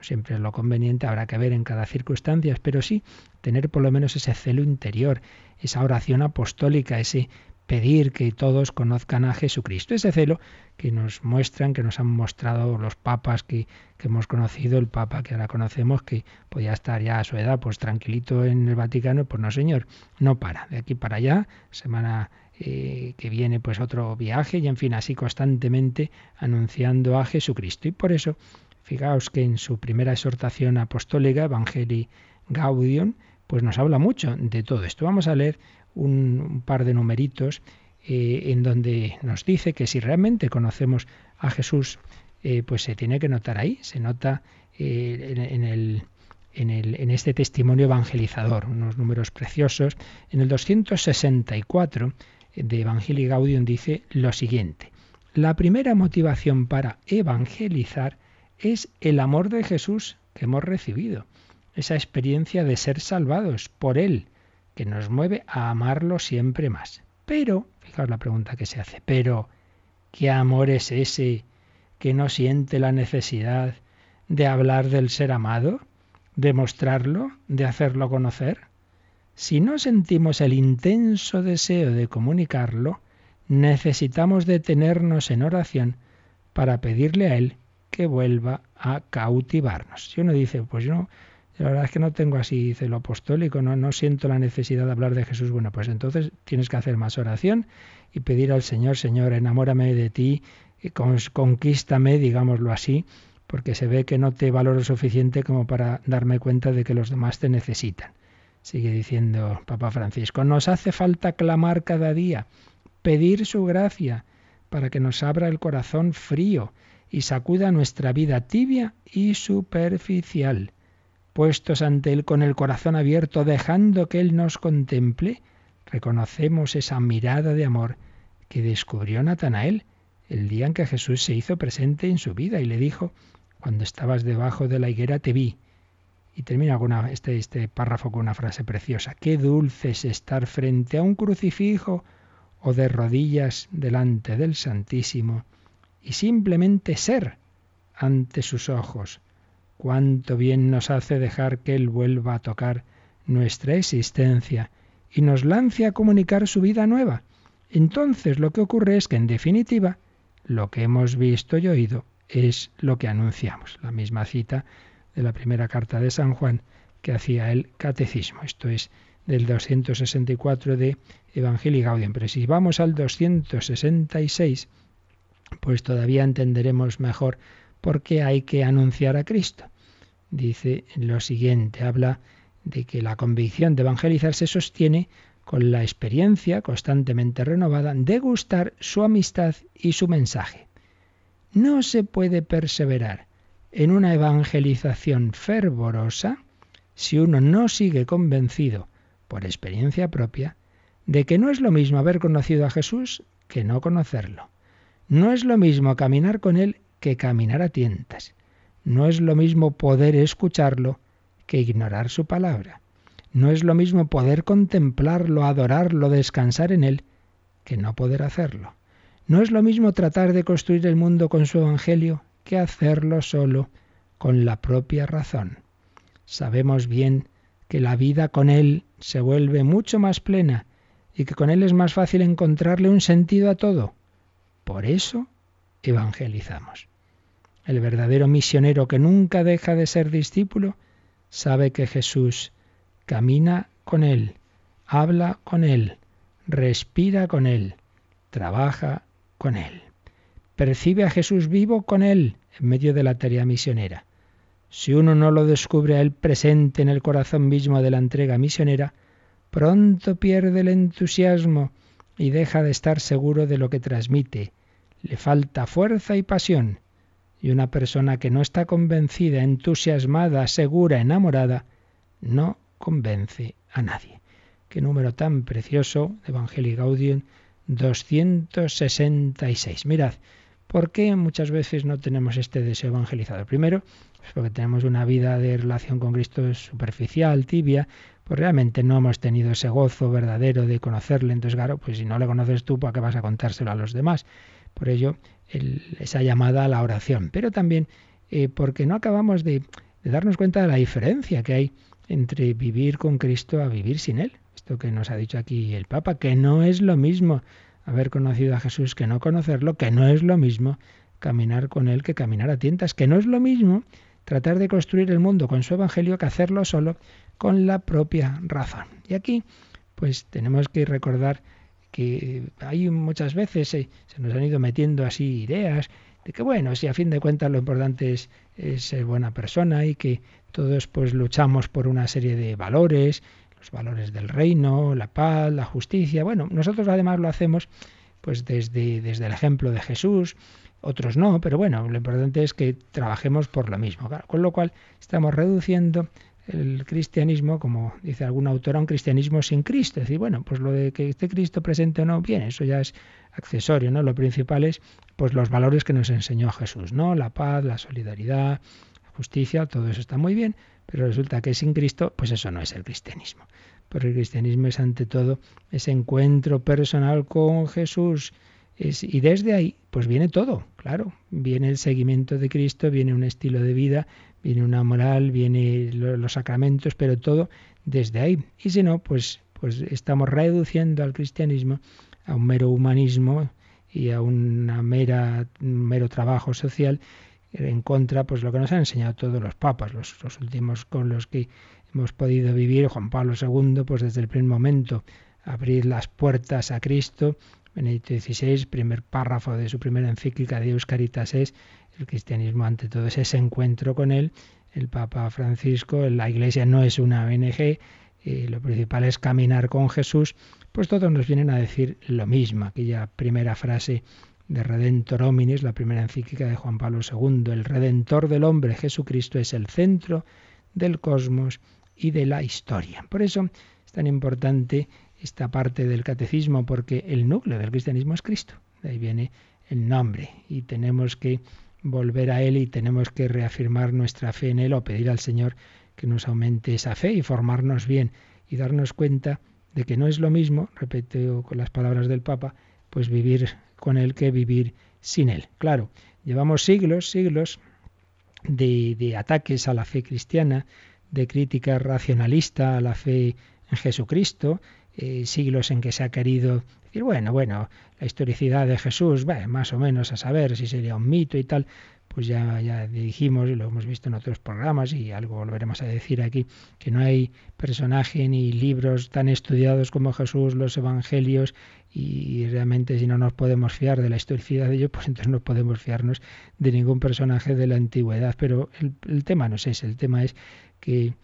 B: siempre es lo conveniente, habrá que ver en cada circunstancia, pero sí tener por lo menos ese celo interior, esa oración apostólica, ese pedir que todos conozcan a Jesucristo, ese celo que nos muestran, que nos han mostrado los papas que, que, hemos conocido, el papa que ahora conocemos, que podía estar ya a su edad pues tranquilito en el Vaticano, pues no señor, no para, de aquí para allá, semana eh, que viene pues otro viaje y en fin, así constantemente anunciando a Jesucristo. Y por eso Fijaos que en su primera exhortación apostólica, Evangelii Gaudium, pues nos habla mucho de todo esto. Vamos a leer un, par de numeritos eh, en donde nos dice que si realmente conocemos a Jesús, eh, pues se tiene que notar ahí, se nota eh, en, este testimonio evangelizador, unos números preciosos. En el 264 de Evangelii Gaudium dice lo siguiente. La primera motivación para evangelizar es el amor de Jesús que hemos recibido, esa experiencia de ser salvados por Él, que nos mueve a amarlo siempre más. Pero, fijaos la pregunta que se hace, pero, ¿qué amor es ese que no siente la necesidad de hablar del ser amado, de mostrarlo, de hacerlo conocer? Si no sentimos el intenso deseo de comunicarlo, necesitamos detenernos en oración para pedirle a Él que vuelva a cautivarnos. Si uno dice, pues yo, la verdad es que no tengo así celo apostólico, no, no siento la necesidad de hablar de Jesús, bueno, pues entonces tienes que hacer más oración y pedir al Señor, Señor, enamórame de ti, conquístame, digámoslo así, porque se ve que no te valoro suficiente como para darme cuenta de que los demás te necesitan. Sigue diciendo Papa Francisco, nos hace falta clamar cada día, pedir su gracia, para que nos abra el corazón frío y sacuda nuestra vida tibia y superficial. Puestos ante Él con el corazón abierto, dejando que Él nos contemple, reconocemos esa mirada de amor que descubrió Natanael el día en que Jesús se hizo presente en su vida y le dijo, cuando estabas debajo de la higuera te vi. Y termina este, este párrafo con una frase preciosa. Qué dulce es estar frente a un crucifijo o de rodillas delante del Santísimo y simplemente ser ante sus ojos. Cuánto bien nos hace dejar que Él vuelva a tocar nuestra existencia y nos lance a comunicar su vida nueva. Entonces lo que ocurre es que, en definitiva, lo que hemos visto y oído es lo que anunciamos. La misma cita de la primera carta de San Juan que hacía el catecismo. Esto es del 264 de Evangelii Gaudium. Pero si vamos al 266, pues todavía entenderemos mejor por qué hay que anunciar a Cristo. Dice lo siguiente, habla de que la convicción de evangelizar se sostiene con la experiencia constantemente renovada de gustar su amistad y su mensaje. No se puede perseverar en una evangelización fervorosa si uno no sigue convencido, por experiencia propia, de que no es lo mismo haber conocido a Jesús que no conocerlo. No es lo mismo caminar con Él que caminar a tientas. No es lo mismo poder escucharlo que ignorar su palabra. No es lo mismo poder contemplarlo, adorarlo, descansar en Él, que no poder hacerlo. No es lo mismo tratar de construir el mundo con su Evangelio que hacerlo solo con la propia razón. Sabemos bien que la vida con Él se vuelve mucho más plena y que con Él es más fácil encontrarle un sentido a todo. Por eso evangelizamos. El verdadero misionero que nunca deja de ser discípulo sabe que Jesús camina con Él, habla con Él, respira con Él, trabaja con Él. Percibe a Jesús vivo con Él en medio de la tarea misionera. Si uno no lo descubre a Él presente en el corazón mismo de la entrega misionera, pronto pierde el entusiasmo y deja de estar seguro de lo que transmite. Le falta fuerza y pasión. Y una persona que no está convencida, entusiasmada, segura, enamorada, no convence a nadie. Qué número tan precioso Evangelii Gaudium 266. Mirad, ¿por qué muchas veces no tenemos este deseo evangelizador? Primero, porque tenemos una vida de relación con Cristo superficial, tibia, pues realmente no hemos tenido ese gozo verdadero de conocerle. Entonces, claro, pues si no le conoces tú, ¿para qué vas a contárselo a los demás? Por ello, esa llamada a la oración. Pero también eh, porque no acabamos de, darnos cuenta de la diferencia que hay entre vivir con Cristo a vivir sin Él. Esto que nos ha dicho aquí el Papa, que no es lo mismo haber conocido a Jesús que no conocerlo, que no es lo mismo caminar con Él que caminar a tientas, que no es lo mismo tratar de construir el mundo con su Evangelio que hacerlo solo con la propia razón. Y aquí, pues tenemos que recordar que hay muchas veces se, nos han ido metiendo así ideas de que bueno, si a fin de cuentas lo importante es, ser buena persona y que todos pues luchamos por una serie de valores, los valores del reino, la paz, la justicia. Bueno, nosotros además lo hacemos pues desde, desde el ejemplo de Jesús, otros no, pero bueno, lo importante es que trabajemos por lo mismo. con lo cual estamos reduciendo el cristianismo, como dice algún autor, un cristianismo sin Cristo. Es decir, bueno, pues lo de que esté Cristo presente o no, bien, eso ya es accesorio, ¿no? Lo principal es pues los valores que nos enseñó Jesús, ¿no? La paz, la solidaridad, la justicia, todo eso está muy bien, pero resulta que sin Cristo, pues eso no es el cristianismo. Porque el cristianismo es ante todo ese encuentro personal con Jesús. y desde ahí, pues viene todo, claro. Viene el seguimiento de Cristo, viene un estilo de vida, viene una moral, viene los sacramentos, pero todo desde ahí. Y si no, pues, pues estamos reduciendo al cristianismo a un mero humanismo y a una mera, un mero trabajo social en contra, pues lo que nos han enseñado todos los papas, los, últimos con los que hemos podido vivir, Juan Pablo II, pues desde el primer momento abrir las puertas a Cristo, Benedicto XVI, primer párrafo de su primera encíclica de Caritas es el cristianismo ante todo es ese encuentro con él. El Papa Francisco, la Iglesia no es una ONG, y lo principal es caminar con Jesús, pues todos nos vienen a decir lo mismo. Aquella primera frase de Redentor Hominis, la primera encíclica de Juan Pablo II, el Redentor del hombre, Jesucristo, es el centro del cosmos y de la historia. Por eso es tan importante esta parte del catecismo, porque el núcleo del cristianismo es Cristo. De ahí viene el nombre y tenemos que volver a Él y tenemos que reafirmar nuestra fe en Él o pedir al Señor que nos aumente esa fe y formarnos bien y darnos cuenta de que no es lo mismo, repito con las palabras del Papa, pues vivir con Él que vivir sin Él. Claro, llevamos siglos, siglos de, ataques a la fe cristiana, de crítica racionalista a la fe en Jesucristo, eh, siglos en que se ha querido decir, bueno, bueno, la historicidad de Jesús, más o menos a saber si sería un mito y tal, pues ya, ya dijimos y lo hemos visto en otros programas y algo volveremos a decir aquí, que no hay personaje ni libros tan estudiados como Jesús, los evangelios, y realmente si no nos podemos fiar de la historicidad de ellos, pues entonces no podemos fiarnos de ningún personaje de la antigüedad. Pero el, el tema no es ese, el tema es que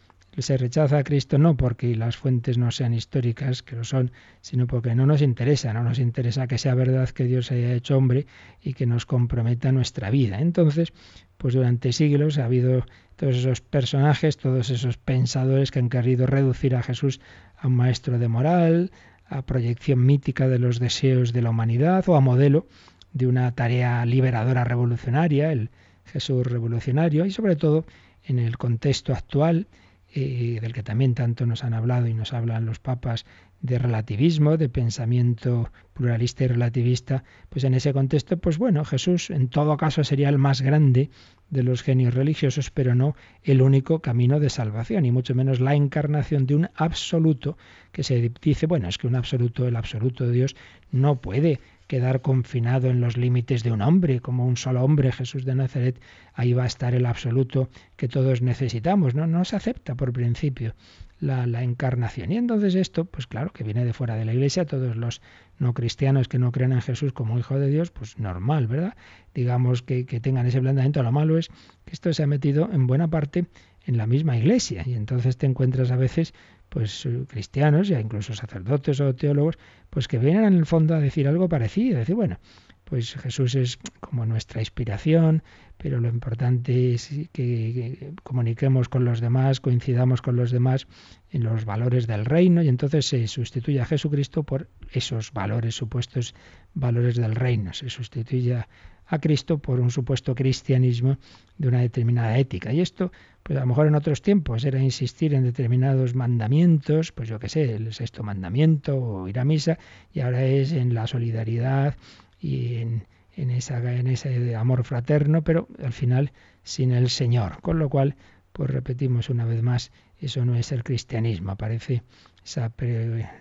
B: se rechaza a Cristo no porque las fuentes no sean históricas, que lo son, sino porque no nos interesa, no nos interesa que sea verdad que Dios haya hecho hombre y que nos comprometa nuestra vida. Entonces, pues durante siglos ha habido todos esos personajes, todos esos pensadores que han querido reducir a Jesús a un maestro de moral, a proyección mítica de los deseos de la humanidad o a modelo de una tarea liberadora revolucionaria, el Jesús revolucionario, y sobre todo en el contexto actual, eh, del que también tanto nos han hablado y nos hablan los papas de relativismo, de pensamiento pluralista y relativista, pues en ese contexto, pues bueno, Jesús en todo caso sería el más grande de los genios religiosos, pero no el único camino de salvación, y mucho menos la encarnación de un absoluto que se dice, bueno, es que un absoluto, el absoluto de Dios, no puede quedar confinado en los límites de un hombre, como un solo hombre, Jesús de Nazaret, ahí va a estar el absoluto que todos necesitamos. No, no se acepta por principio la, la, encarnación. Y entonces esto, pues claro, que viene de fuera de la iglesia, todos los no cristianos que no creen en Jesús como Hijo de Dios, pues normal, ¿verdad? Digamos que, que tengan ese planteamiento. Lo malo es que esto se ha metido en buena parte en la misma iglesia y entonces te encuentras a veces pues eh, cristianos, ya incluso sacerdotes o teólogos, pues que vienen en el fondo a decir algo parecido, decir, bueno, pues Jesús es como nuestra inspiración, pero lo importante es que, comuniquemos con los demás, coincidamos con los demás en los valores del reino y entonces se sustituye a Jesucristo por esos valores, supuestos valores del reino, se sustituye a Cristo por un supuesto cristianismo de una determinada ética. Y esto, pues a lo mejor en otros tiempos era insistir en determinados mandamientos, pues yo qué sé, el sexto mandamiento o ir a misa, y ahora es en la solidaridad y en, en, esa, en ese amor fraterno, pero al final sin el Señor. Con lo cual, pues repetimos una vez más, eso no es el cristianismo. Aparece esa,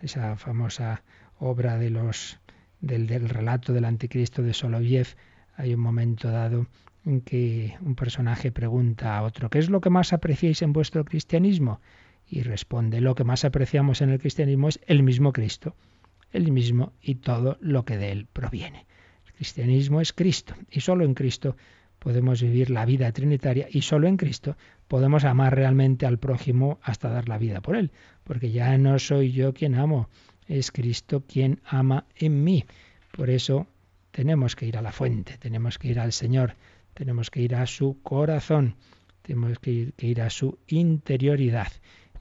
B: esa famosa obra de los, del, relato del anticristo de Soloviev, hay un momento dado en que un personaje pregunta a otro, ¿qué es lo que más apreciáis en vuestro cristianismo? Y responde, lo que más apreciamos en el cristianismo es el mismo Cristo, el mismo y todo lo que de él proviene. El cristianismo es Cristo y solo en Cristo podemos vivir la vida trinitaria y solo en Cristo podemos amar realmente al prójimo hasta dar la vida por él, porque ya no soy yo quien amo, es Cristo quien ama en mí. Por eso tenemos que ir a la fuente, tenemos que ir al Señor, tenemos que ir a su corazón, tenemos que ir, a su interioridad.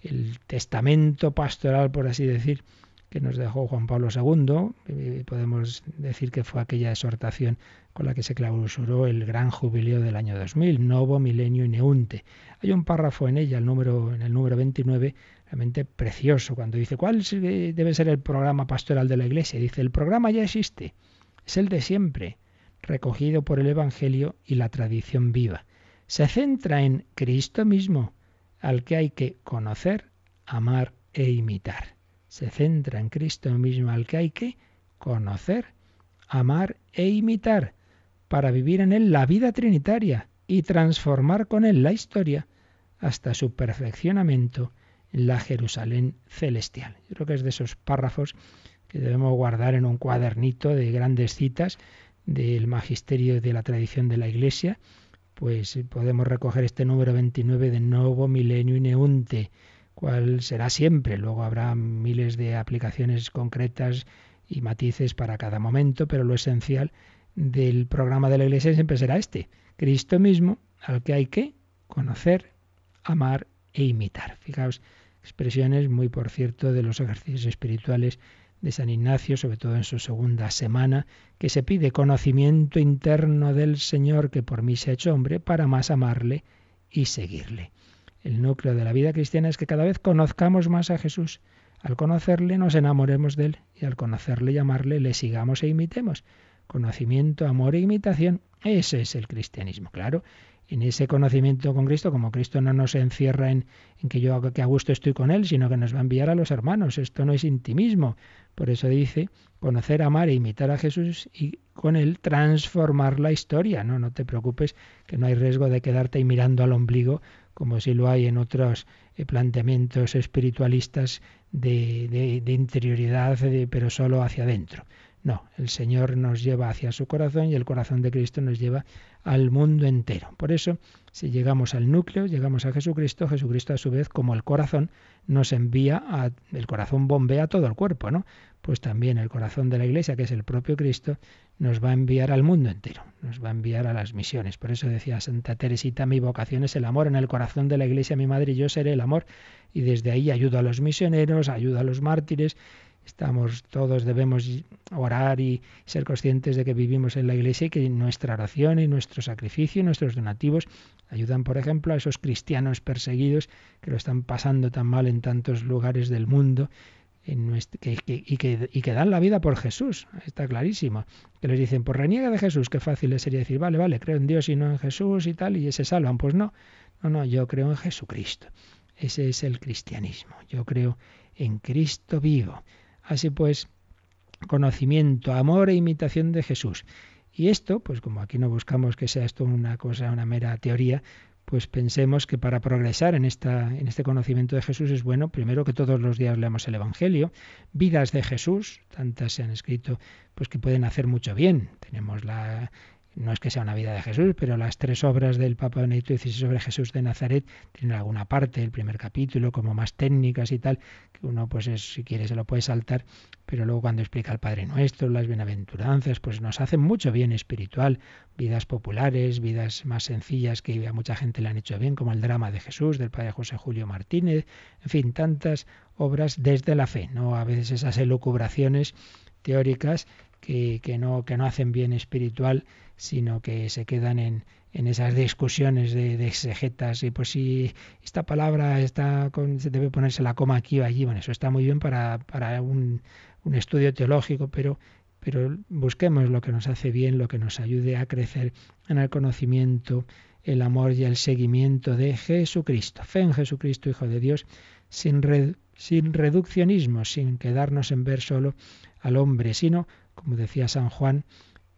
B: El testamento pastoral, por así decir, que nos dejó Juan Pablo II, eh, podemos decir que fue aquella exhortación con la que se clausuró el gran jubileo del año 2000, Novo Milenio Neunte. Hay un párrafo en ella, el número, en el número 29, realmente precioso, cuando dice, ¿cuál debe ser el programa pastoral de la Iglesia? Dice, el programa ya existe es el de siempre, recogido por el Evangelio y la tradición viva. Se centra en Cristo mismo, al que hay que conocer, amar e imitar. Se centra en Cristo mismo, al que hay que conocer, amar e imitar, para vivir en él la vida trinitaria y transformar con él la historia hasta su perfeccionamiento en la Jerusalén celestial. Yo creo que es de esos párrafos que debemos guardar en un cuadernito de grandes citas del magisterio de la tradición de la Iglesia, pues podemos recoger este número 29 de Novo Milenio Neunte, cual será siempre. Luego habrá miles de aplicaciones concretas y matices para cada momento, pero lo esencial del programa de la Iglesia siempre será este, Cristo mismo, al que hay que conocer, amar e imitar. Fijaos, expresiones muy por cierto de los ejercicios espirituales de San Ignacio, sobre todo en su segunda semana, que se pide conocimiento interno del Señor que por mí se ha hecho hombre para más amarle y seguirle. El núcleo de la vida cristiana es que cada vez conozcamos más a Jesús. Al conocerle nos enamoremos de él y al conocerle y amarle le sigamos e imitemos. Conocimiento, amor e imitación, ese es el cristianismo. Claro, en ese conocimiento con Cristo, como Cristo no nos encierra en, en, que yo que a gusto estoy con Él, sino que nos va a enviar a los hermanos. Esto no es intimismo. Por eso dice, conocer, amar e imitar a Jesús y con Él transformar la historia. No, no te preocupes que no hay riesgo de quedarte ahí mirando al ombligo como si lo hay en otros eh, planteamientos espiritualistas de, de, interioridad, pero solo hacia adentro. No, el Señor nos lleva hacia su corazón y el corazón de Cristo nos lleva al mundo entero. Por eso, si llegamos al núcleo, llegamos a Jesucristo, Jesucristo a su vez, como el corazón, nos envía a, el corazón bombea todo el cuerpo, ¿no? Pues también el corazón de la Iglesia, que es el propio Cristo, nos va a enviar al mundo entero, nos va a enviar a las misiones. Por eso decía Santa Teresita, mi vocación es el amor en el corazón de la Iglesia, mi madre y yo seré el amor. Y desde ahí ayudo a los misioneros, ayudo a los mártires, Estamos todos debemos orar y ser conscientes de que vivimos en la iglesia y que nuestra oración y nuestro sacrificio y nuestros donativos ayudan, por ejemplo, a esos cristianos perseguidos que lo están pasando tan mal en tantos lugares del mundo que, y, que, dan la vida por Jesús, está clarísimo. Que les dicen, pues reniega de Jesús, qué fácil sería decir, vale, vale, creo en Dios y no en Jesús y tal, y se salvan. Pues no, no, no, yo creo en Jesucristo. Ese es el cristianismo. Yo creo en Cristo vivo. Así pues, conocimiento, amor e imitación de Jesús. Y esto, pues como aquí no buscamos que sea esto una cosa, una mera teoría, pues pensemos que para progresar en, esta, en este conocimiento de Jesús es bueno, primero que todos los días leamos el Evangelio, vidas de Jesús, tantas se han escrito, pues que pueden hacer mucho bien. Tenemos la, no es que sea una vida de Jesús, pero las tres obras del Papa Benedicto XVI sobre Jesús de Nazaret tienen alguna parte, el primer capítulo, como más técnicas y tal, que uno, pues si quiere, se lo puede saltar, pero luego cuando explica el Padre Nuestro, las bienaventuranzas, pues nos hacen mucho bien espiritual, vidas populares, vidas más sencillas que a mucha gente le han hecho bien, como el drama de Jesús del Padre José Julio Martínez, en fin, tantas obras desde la fe, no a veces esas elucubraciones teóricas que, que, no, que no hacen bien espiritual, sino que se quedan en, en esas discusiones de, de, exegetas y pues si esta palabra está con, se debe ponerse la coma aquí o allí, bueno, eso está muy bien para, para un, un estudio teológico, pero pero busquemos lo que nos hace bien, lo que nos ayude a crecer en el conocimiento, el amor y el seguimiento de Jesucristo. Fe en Jesucristo, Hijo de Dios, sin, re, sin reduccionismo, sin quedarnos en ver solo al hombre, sino, como decía San Juan,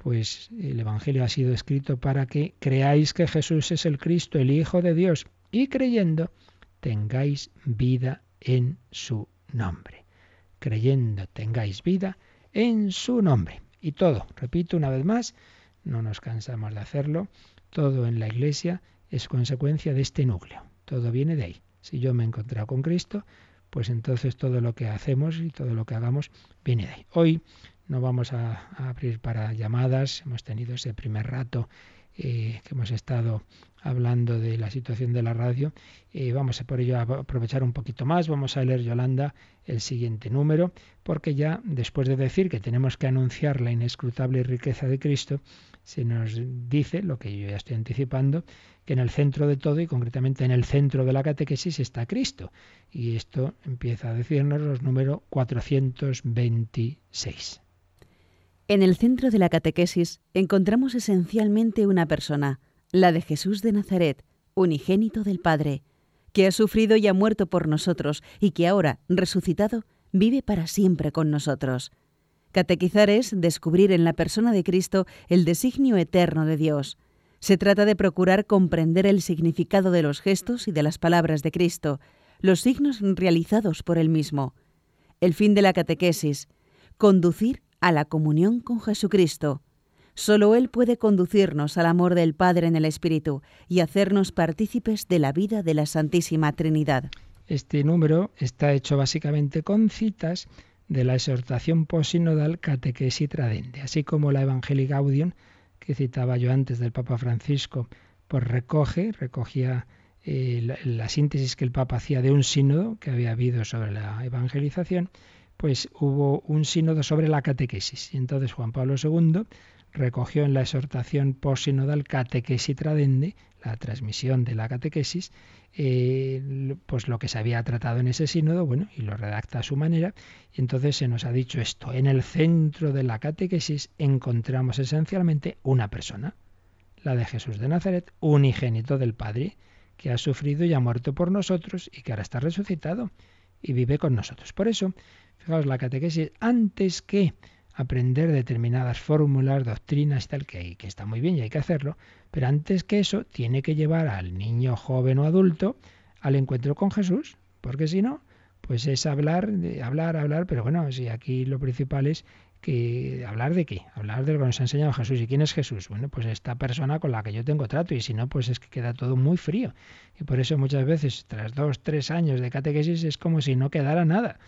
B: pues el Evangelio ha sido escrito para que creáis que Jesús es el Cristo, el Hijo de Dios, y creyendo tengáis vida en su nombre. Creyendo tengáis vida en su nombre. Y todo, repito una vez más, no nos cansamos de hacerlo, todo en la Iglesia es consecuencia de este núcleo. Todo viene de ahí. Si yo me he encontrado con Cristo, pues entonces todo lo que hacemos y todo lo que hagamos viene de ahí. Hoy no vamos a, abrir para llamadas. Hemos tenido ese primer rato eh, que hemos estado hablando de la situación de la radio. Eh, vamos a por ello a aprovechar un poquito más. Vamos a leer, Yolanda, el siguiente número, porque ya después de decir que tenemos que anunciar la inescrutable riqueza de Cristo, se nos dice, lo que yo ya estoy anticipando, que en el centro de todo y concretamente en el centro de la catequesis está Cristo. Y esto empieza a decirnos los número 426.
C: En el centro de la catequesis encontramos esencialmente una persona, la de Jesús de Nazaret, unigénito del Padre, que ha sufrido y ha muerto por nosotros y que ahora, resucitado, vive para siempre con nosotros. Catequizar es descubrir en la persona de Cristo el designio eterno de Dios. Se trata de procurar comprender el significado de los gestos y de las palabras de Cristo, los signos realizados por él mismo. El fin de la catequesis, conducir a la comunión con Jesucristo. Solo Él puede conducirnos al amor del Padre en el Espíritu y hacernos partícipes de la vida de la Santísima Trinidad.
B: Este número está hecho básicamente con citas de la exhortación posinodal Catequesis Tradente, así como la Evangelii Gaudium, que citaba yo antes del Papa Francisco, pues recoge, recogía eh, la, la síntesis que el Papa hacía de un sínodo que había habido sobre la evangelización, pues hubo un sínodo sobre la catequesis. Y entonces Juan Pablo II recogió en la exhortación posinodal Catequesi Tradende, la transmisión de la catequesis, eh, pues lo que se había tratado en ese sínodo, bueno, y lo redacta a su manera, y entonces se nos ha dicho esto, en el centro de la catequesis encontramos esencialmente una persona, la de Jesús de Nazaret, unigénito del Padre, que ha sufrido y ha muerto por nosotros y que ahora está resucitado y vive con nosotros. Por eso, fijaos, la catequesis, antes que aprender determinadas fórmulas, doctrinas tal, que, que está muy bien y hay que hacerlo, pero antes que eso tiene que llevar al niño joven o adulto al encuentro con Jesús, porque si no, pues es hablar, hablar, hablar, pero bueno, si aquí lo principal es que hablar de qué, hablar de lo que nos ha enseñado Jesús. ¿Y quién es Jesús? Bueno, pues esta persona con la que yo tengo trato, y si no, pues es que queda todo muy frío. Y por eso muchas veces, tras dos, tres años de catequesis, es como si no quedara nada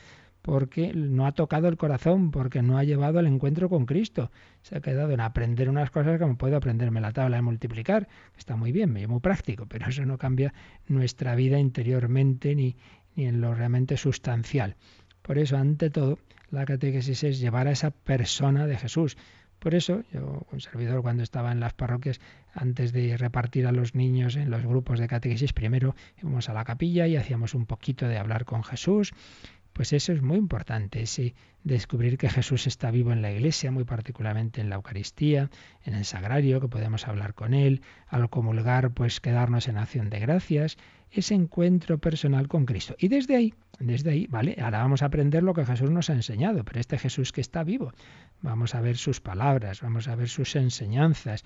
B: porque no ha tocado el corazón, porque no ha llevado al encuentro con Cristo. Se ha quedado en aprender unas cosas como puedo aprenderme la tabla de multiplicar, está muy bien, muy práctico, pero eso no cambia nuestra vida interiormente ni, ni en lo realmente sustancial. Por eso, ante todo, la catequesis es llevar a esa persona de Jesús. Por eso, yo, un servidor, cuando estaba en las parroquias, antes de repartir a los niños en los grupos de catequesis, primero íbamos a la capilla y hacíamos un poquito de hablar con Jesús pues eso es muy importante, ese descubrir que Jesús está vivo en la iglesia, muy particularmente en la Eucaristía, en el sagrario, que podemos hablar con Él, al comulgar, pues quedarnos en acción de gracias, ese encuentro personal con Cristo. Y desde ahí, desde ahí, ¿vale? Ahora vamos a aprender lo que Jesús nos ha enseñado, pero este Jesús que está vivo, vamos a ver sus palabras, vamos a ver sus enseñanzas.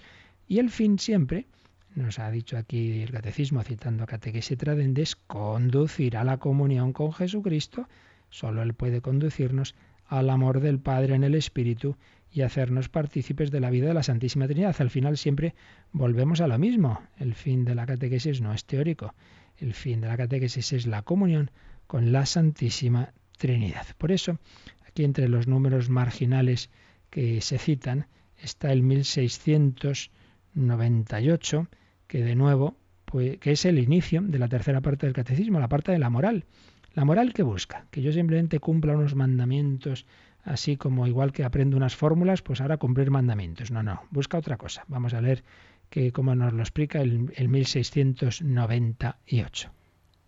B: Y el fin siempre, nos ha dicho aquí el catecismo citando a Catequesis Tradende, es conducir a la comunión con Jesucristo Solo Él puede conducirnos al amor del Padre en el Espíritu y hacernos partícipes de la vida de la Santísima Trinidad. Al final siempre volvemos a lo mismo. El fin de la catequesis no es teórico. El fin de la catequesis es la comunión con la Santísima Trinidad. Por eso, aquí entre los números marginales que se citan está el 1698, que de nuevo, pues, que es el inicio de la tercera parte del catecismo, la parte de la moral. La moral que busca, que yo simplemente cumpla unos mandamientos, así como igual que aprendo unas fórmulas, pues ahora cumplir mandamientos. No, no, busca otra cosa. Vamos a leer que como nos lo explica el, el 1698.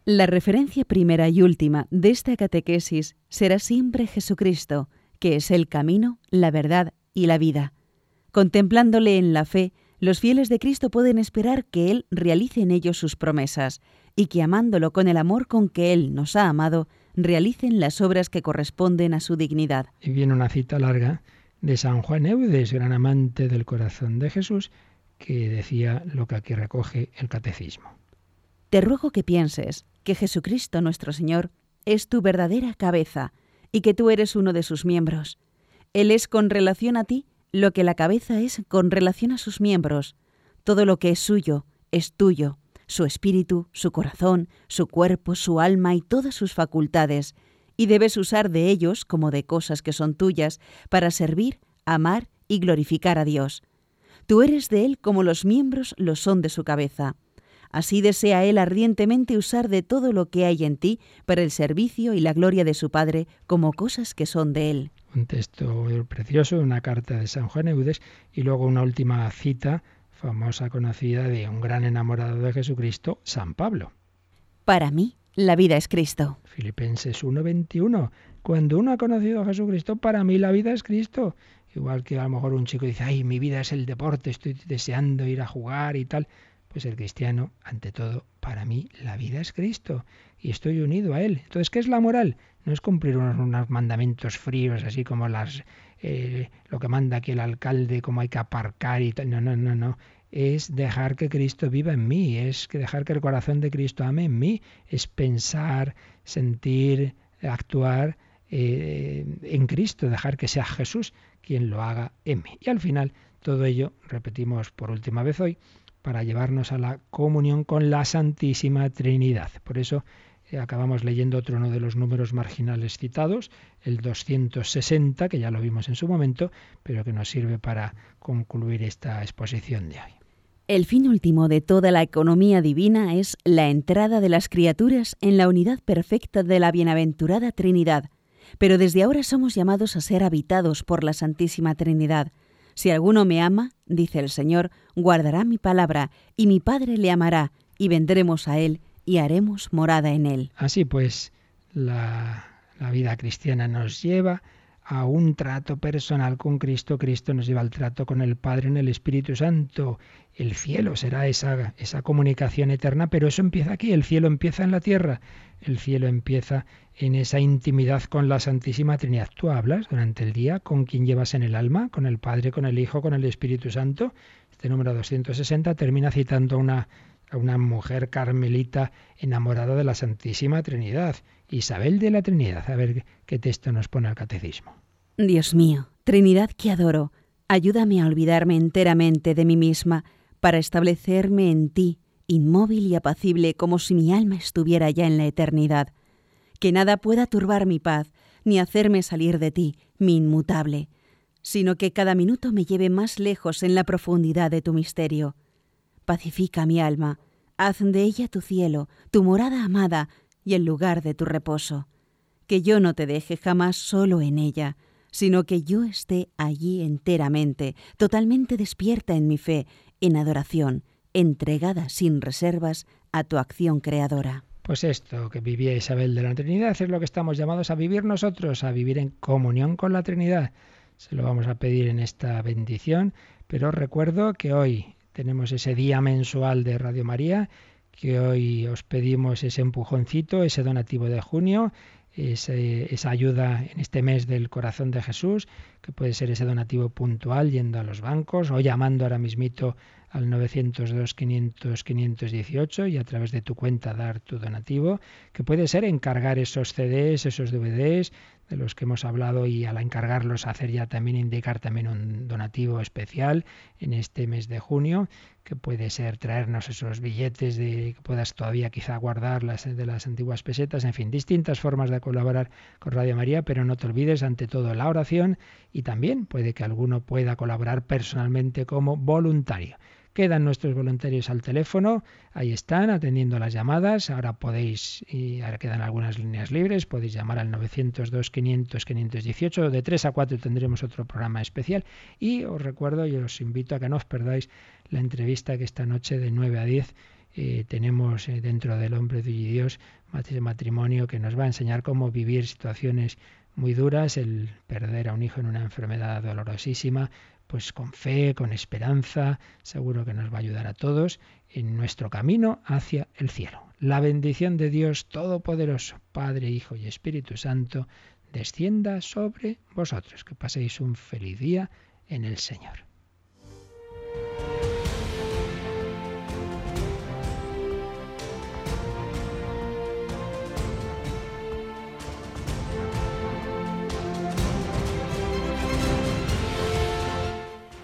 C: La referencia primera y última de esta catequesis será siempre Jesucristo, que es el camino, la verdad y la vida. Contemplándole en la fe, los fieles de Cristo pueden esperar que Él realice en ellos sus promesas, y que amándolo con el amor con que Él nos ha amado, realicen las obras que corresponden a su dignidad.
B: Y viene una cita larga de San Juan Eudes, gran amante del corazón de Jesús, que decía lo que aquí recoge el catecismo.
C: Te ruego que pienses que Jesucristo nuestro Señor es tu verdadera cabeza y que tú eres uno de sus miembros. Él es con relación a ti lo que la cabeza es con relación a sus miembros. Todo lo que es suyo es tuyo su espíritu, su corazón, su cuerpo, su alma y todas sus facultades, y debes usar de ellos como de cosas que son tuyas para servir, amar y glorificar a Dios. Tú eres de Él como los miembros lo son de su cabeza. Así desea Él ardientemente usar de todo lo que hay en ti para el servicio y la gloria de su Padre como cosas que son de Él.
B: Un texto precioso, una carta de San Juan Eudes y luego una última cita famosa conocida de un gran enamorado de Jesucristo, San Pablo.
C: Para mí, la vida es Cristo.
B: Filipenses 1:21. Cuando uno ha conocido a Jesucristo, para mí la vida es Cristo. Igual que a lo mejor un chico dice, ay, mi vida es el deporte, estoy deseando ir a jugar y tal. Pues el cristiano, ante todo, para mí la vida es Cristo y estoy unido a Él. Entonces, ¿qué es la moral? No es cumplir unos, unos mandamientos fríos, así como las, eh, lo que manda aquí el alcalde, cómo hay que aparcar y tal. No, no, no, no es dejar que Cristo viva en mí, es dejar que el corazón de Cristo ame en mí, es pensar, sentir, actuar eh, en Cristo, dejar que sea Jesús quien lo haga en mí. Y al final, todo ello, repetimos por última vez hoy, para llevarnos a la comunión con la Santísima Trinidad. Por eso eh, acabamos leyendo otro uno de los números marginales citados, el 260, que ya lo vimos en su momento, pero que nos sirve para concluir esta exposición de hoy.
C: El fin último de toda la economía divina es la entrada de las criaturas en la unidad perfecta de la bienaventurada Trinidad, pero desde ahora somos llamados a ser habitados por la Santísima Trinidad. Si alguno me ama, dice el Señor, guardará mi palabra, y mi Padre le amará, y vendremos a Él y haremos morada en Él.
B: Así pues, la, vida cristiana nos lleva a un trato personal con Cristo. Cristo nos lleva al trato con el Padre en el Espíritu Santo. El cielo será esa, esa comunicación eterna, pero eso empieza aquí. El cielo empieza en la tierra. El cielo empieza en esa intimidad con la Santísima Trinidad. Tú hablas durante el día con quien llevas en el alma, con el Padre, con el Hijo, con el Espíritu Santo. Este número 260 termina citando una, a una mujer carmelita enamorada de la Santísima Trinidad. Isabel de la Trinidad. A ver qué texto nos pone el catecismo.
C: Dios mío, Trinidad que adoro, ayúdame a olvidarme enteramente de mí misma para establecerme en ti, inmóvil y apacible como si mi alma estuviera ya en la eternidad. Que nada pueda turbar mi paz, ni hacerme salir de ti, mi inmutable, sino que cada minuto me lleve más lejos en la profundidad de tu misterio. Pacifica mi alma, haz de ella tu cielo, tu morada amada, y el lugar de tu reposo. Que yo no te deje jamás solo en ella, sino que yo esté allí enteramente, totalmente despierta en mi fe, en adoración, entregada sin reservas a tu acción creadora.
B: Pues esto que vivía Isabel de la Trinidad es lo que estamos llamados a vivir nosotros, a vivir en comunión con la Trinidad. Se lo vamos a pedir en esta bendición, pero recuerdo que hoy tenemos ese día mensual de Radio María que hoy os pedimos ese empujoncito, ese donativo de junio, esa ayuda en este mes del corazón de Jesús, que puede ser ese donativo puntual yendo a los bancos o llamando ahora mismito al 902 500 518 y a través de tu cuenta dar tu donativo, que puede ser encargar esos CDs, esos DVDs de los que hemos hablado y al encargarlos hacer ya también indicar también un donativo especial en este mes de junio que puede ser traernos esos billetes de que puedas todavía quizá guardar las de las antiguas pesetas, en fin, distintas formas de colaborar con Radio María, pero no te olvides ante todo la oración y también puede que alguno pueda colaborar personalmente como voluntario. Quedan nuestros voluntarios al teléfono, ahí están atendiendo las llamadas. Ahora podéis, y ahora quedan algunas líneas libres, podéis llamar al 902 500 518. De 3 a 4 tendremos otro programa especial. Y os recuerdo y os invito a que no os perdáis la entrevista que esta noche de 9 a 10 eh, tenemos eh, dentro del hombre de Dios matrimonio que nos va a enseñar cómo vivir situaciones muy duras, el perder a un hijo en una enfermedad dolorosísima, pues con fe, con esperanza, seguro que nos va a ayudar a todos en nuestro camino hacia el cielo. La bendición de Dios Todopoderoso, Padre, Hijo y Espíritu Santo, descienda sobre vosotros. Que paséis un feliz día en el Señor.